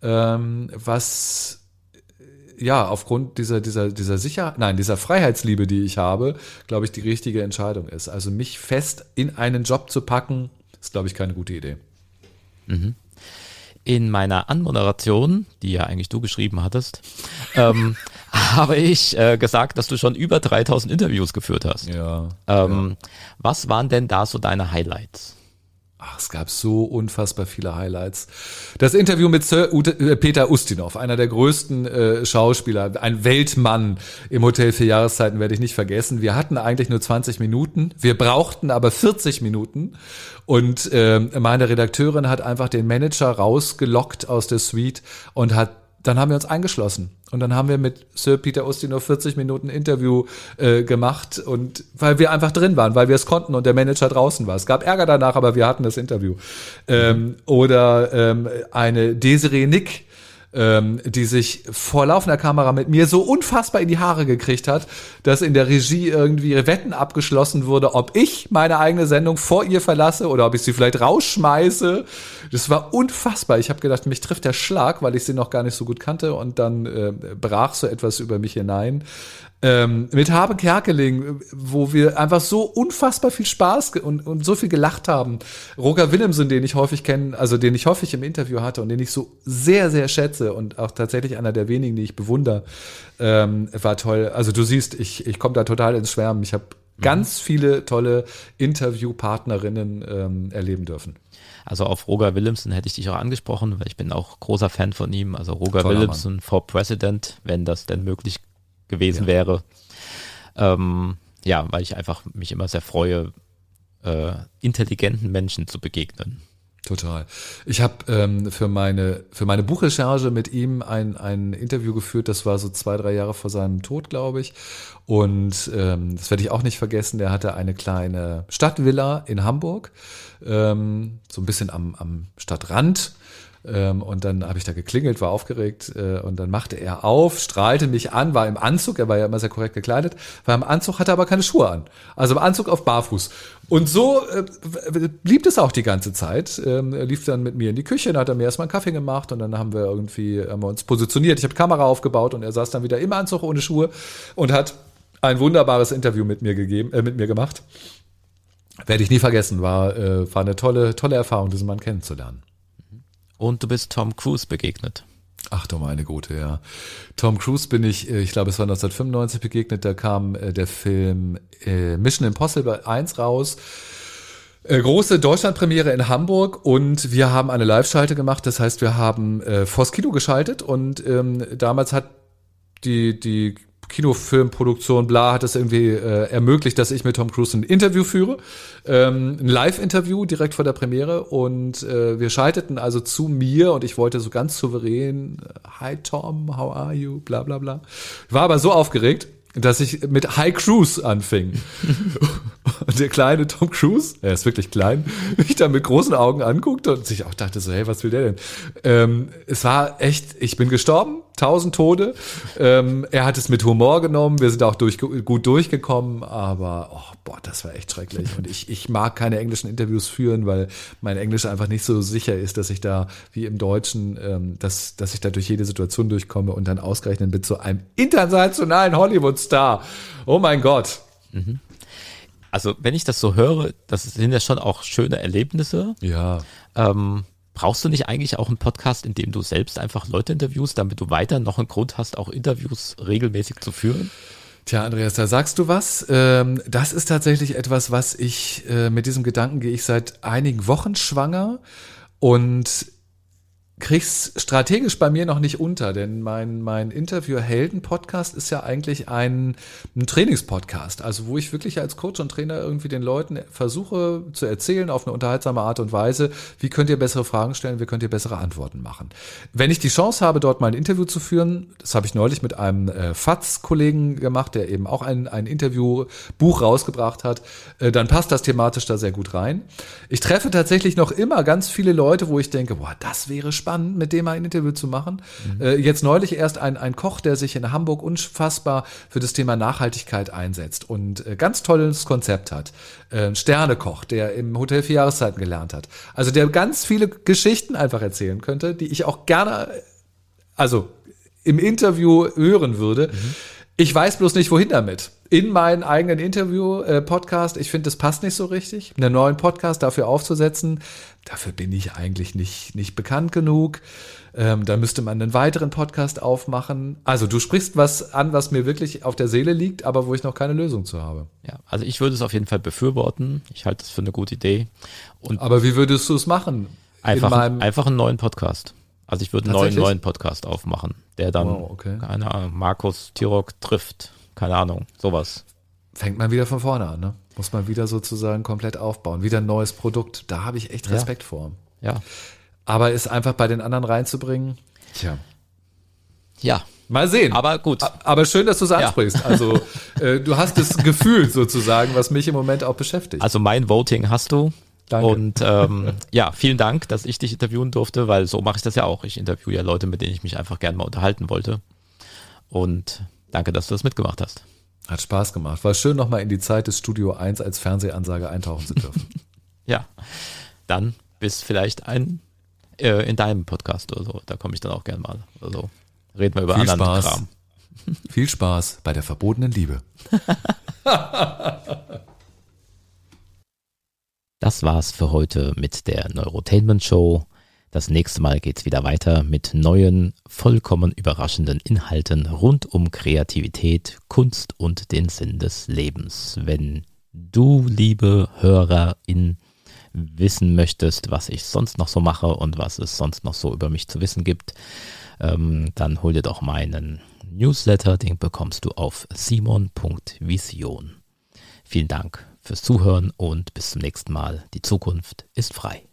ähm, was ja, aufgrund dieser, dieser, dieser Sicherheit, nein, dieser Freiheitsliebe, die ich habe, glaube ich, die richtige Entscheidung ist. Also mich fest in einen Job zu packen, ist, glaube ich, keine gute Idee. In meiner Anmoderation, die ja eigentlich du geschrieben hattest, (laughs) ähm, habe ich äh, gesagt, dass du schon über 3000 Interviews geführt hast. Ja. Ähm, Was waren denn da so deine Highlights? Ach, es gab so unfassbar viele Highlights. Das Interview mit Sir Ute, äh, Peter Ustinov, einer der größten äh, Schauspieler, ein Weltmann im Hotel für Jahreszeiten, werde ich nicht vergessen. Wir hatten eigentlich nur 20 Minuten, wir brauchten aber 40 Minuten. Und ähm, meine Redakteurin hat einfach den Manager rausgelockt aus der Suite und hat dann haben wir uns eingeschlossen. Und dann haben wir mit Sir Peter Ustinov 40 Minuten Interview äh, gemacht und weil wir einfach drin waren, weil wir es konnten und der Manager draußen war. Es gab Ärger danach, aber wir hatten das Interview. Ähm, oder ähm, eine Desiree Nick, ähm, die sich vor laufender Kamera mit mir so unfassbar in die Haare gekriegt hat, dass in der Regie irgendwie Wetten abgeschlossen wurde, ob ich meine eigene Sendung vor ihr verlasse oder ob ich sie vielleicht rausschmeiße. Das war unfassbar. Ich habe gedacht, mich trifft der Schlag, weil ich sie noch gar nicht so gut kannte und dann äh, brach so etwas über mich hinein. Ähm, mit Habe Kerkeling, wo wir einfach so unfassbar viel Spaß und, und so viel gelacht haben. Roger Willemsen, den ich häufig kenne, also den ich häufig im Interview hatte und den ich so sehr, sehr schätze und auch tatsächlich einer der wenigen, die ich bewundere, ähm, war toll. Also du siehst, ich, ich komme da total ins Schwärmen. Ich habe ganz viele tolle Interviewpartnerinnen ähm, erleben dürfen. Also auf Roger Willemsen hätte ich dich auch angesprochen, weil ich bin auch großer Fan von ihm. Also Roger Willemsen for President, wenn das denn möglich gewesen wäre. Ähm, ja, weil ich einfach mich immer sehr freue, äh, intelligenten Menschen zu begegnen. Total. Ich habe ähm, für meine für meine Buchrecherche mit ihm ein ein Interview geführt. Das war so zwei drei Jahre vor seinem Tod, glaube ich. Und ähm, das werde ich auch nicht vergessen. Der hatte eine kleine Stadtvilla in Hamburg, ähm, so ein bisschen am am Stadtrand. Ähm, und dann habe ich da geklingelt, war aufgeregt äh, und dann machte er auf, strahlte mich an, war im Anzug, er war ja immer sehr korrekt gekleidet, war im Anzug, hatte aber keine Schuhe an. Also im Anzug auf Barfuß. Und so äh, blieb es auch die ganze Zeit. Ähm, er lief dann mit mir in die Küche, dann hat er mir erstmal einen Kaffee gemacht und dann haben wir irgendwie haben wir uns positioniert. Ich habe Kamera aufgebaut und er saß dann wieder im Anzug ohne Schuhe und hat ein wunderbares Interview mit mir gegeben, äh, mit mir gemacht. Werde ich nie vergessen, war, äh, war eine tolle, tolle Erfahrung, diesen Mann kennenzulernen. Und du bist Tom Cruise begegnet. Ach du meine Gute, ja. Tom Cruise bin ich, äh, ich glaube, es war 1995 begegnet, da kam äh, der Film äh, Mission Impossible 1 raus. Große Deutschlandpremiere in Hamburg und wir haben eine Live-Schalte gemacht. Das heißt, wir haben äh, vors Kino geschaltet und ähm, damals hat die, die Kinofilmproduktion, bla, hat es irgendwie äh, ermöglicht, dass ich mit Tom Cruise ein Interview führe, ähm, ein Live-Interview direkt vor der Premiere und äh, wir schalteten also zu mir und ich wollte so ganz souverän, äh, hi Tom, how are you, bla bla bla. War aber so aufgeregt, dass ich mit High Cruise anfing. (laughs) und der kleine Tom Cruise, er ist wirklich klein, (laughs) mich dann mit großen Augen anguckte und sich auch dachte so, hey, was will der denn? Ähm, es war echt, ich bin gestorben, tausend Tode. Ähm, er hat es mit Humor genommen, wir sind auch durch, gut durchgekommen, aber oh, boah, das war echt schrecklich. Und ich, ich mag keine englischen Interviews führen, weil mein Englisch einfach nicht so sicher ist, dass ich da, wie im Deutschen, ähm, dass, dass ich da durch jede Situation durchkomme und dann ausgerechnet bin zu einem internationalen Hollywood-Star. Oh mein Gott. Mhm. Also, wenn ich das so höre, das sind ja schon auch schöne Erlebnisse. Ja. Ähm, brauchst du nicht eigentlich auch einen Podcast, in dem du selbst einfach Leute interviewst, damit du weiter noch einen Grund hast, auch Interviews regelmäßig zu führen? Tja, Andreas, da sagst du was. Ähm, das ist tatsächlich etwas, was ich äh, mit diesem Gedanken gehe ich seit einigen Wochen schwanger und krieg's strategisch bei mir noch nicht unter, denn mein, mein Interview-Helden-Podcast ist ja eigentlich ein, ein Trainingspodcast, also wo ich wirklich als Coach und Trainer irgendwie den Leuten versuche zu erzählen auf eine unterhaltsame Art und Weise, wie könnt ihr bessere Fragen stellen, wie könnt ihr bessere Antworten machen. Wenn ich die Chance habe, dort mal ein Interview zu führen, das habe ich neulich mit einem äh, FATS-Kollegen gemacht, der eben auch ein, ein Interviewbuch rausgebracht hat, äh, dann passt das thematisch da sehr gut rein. Ich treffe tatsächlich noch immer ganz viele Leute, wo ich denke, boah, das wäre spannend spannend, mit dem mal ein Interview zu machen. Mhm. Äh, jetzt neulich erst ein, ein Koch, der sich in Hamburg unfassbar für das Thema Nachhaltigkeit einsetzt und äh, ganz tolles Konzept hat. Äh, Sternekoch, der im Hotel vier Jahreszeiten gelernt hat. Also der ganz viele Geschichten einfach erzählen könnte, die ich auch gerne, also im Interview hören würde. Mhm. Ich weiß bloß nicht, wohin damit. In meinen eigenen Interview-Podcast, ich finde, das passt nicht so richtig. Einen neuen Podcast dafür aufzusetzen, dafür bin ich eigentlich nicht, nicht bekannt genug. Ähm, da müsste man einen weiteren Podcast aufmachen. Also du sprichst was an, was mir wirklich auf der Seele liegt, aber wo ich noch keine Lösung zu habe. Ja, also ich würde es auf jeden Fall befürworten. Ich halte es für eine gute Idee. Und aber wie würdest du es machen? Einfach, einfach einen neuen Podcast. Also ich würde einen neuen, neuen Podcast aufmachen, der dann, wow, okay. keine Ahnung, Markus Tirok trifft. Keine Ahnung, sowas. Fängt man wieder von vorne an, ne? Muss man wieder sozusagen komplett aufbauen. Wieder ein neues Produkt. Da habe ich echt Respekt ja. vor. Ja. Aber es einfach bei den anderen reinzubringen, tja. Ja. Mal sehen. Aber gut. Aber schön, dass du es ansprichst. Ja. Also äh, du hast das (laughs) Gefühl sozusagen, was mich im Moment auch beschäftigt. Also mein Voting hast du. Danke. Und ähm, (laughs) ja, vielen Dank, dass ich dich interviewen durfte, weil so mache ich das ja auch. Ich interviewe ja Leute, mit denen ich mich einfach gerne mal unterhalten wollte. Und danke, dass du das mitgemacht hast. Hat Spaß gemacht. War schön, nochmal in die Zeit des Studio 1 als Fernsehansage eintauchen zu dürfen. (laughs) ja, dann bis vielleicht ein äh, in deinem Podcast oder so. Da komme ich dann auch gerne mal. Also reden wir über Viel anderen Spaß. Kram. Viel Spaß bei der verbotenen Liebe. (laughs) Das war's für heute mit der Neurotainment Show. Das nächste Mal geht's wieder weiter mit neuen, vollkommen überraschenden Inhalten rund um Kreativität, Kunst und den Sinn des Lebens. Wenn du, liebe Hörerin, wissen möchtest, was ich sonst noch so mache und was es sonst noch so über mich zu wissen gibt, ähm, dann hol dir doch meinen Newsletter, den bekommst du auf simon.vision. Vielen Dank fürs Zuhören und bis zum nächsten Mal. Die Zukunft ist frei.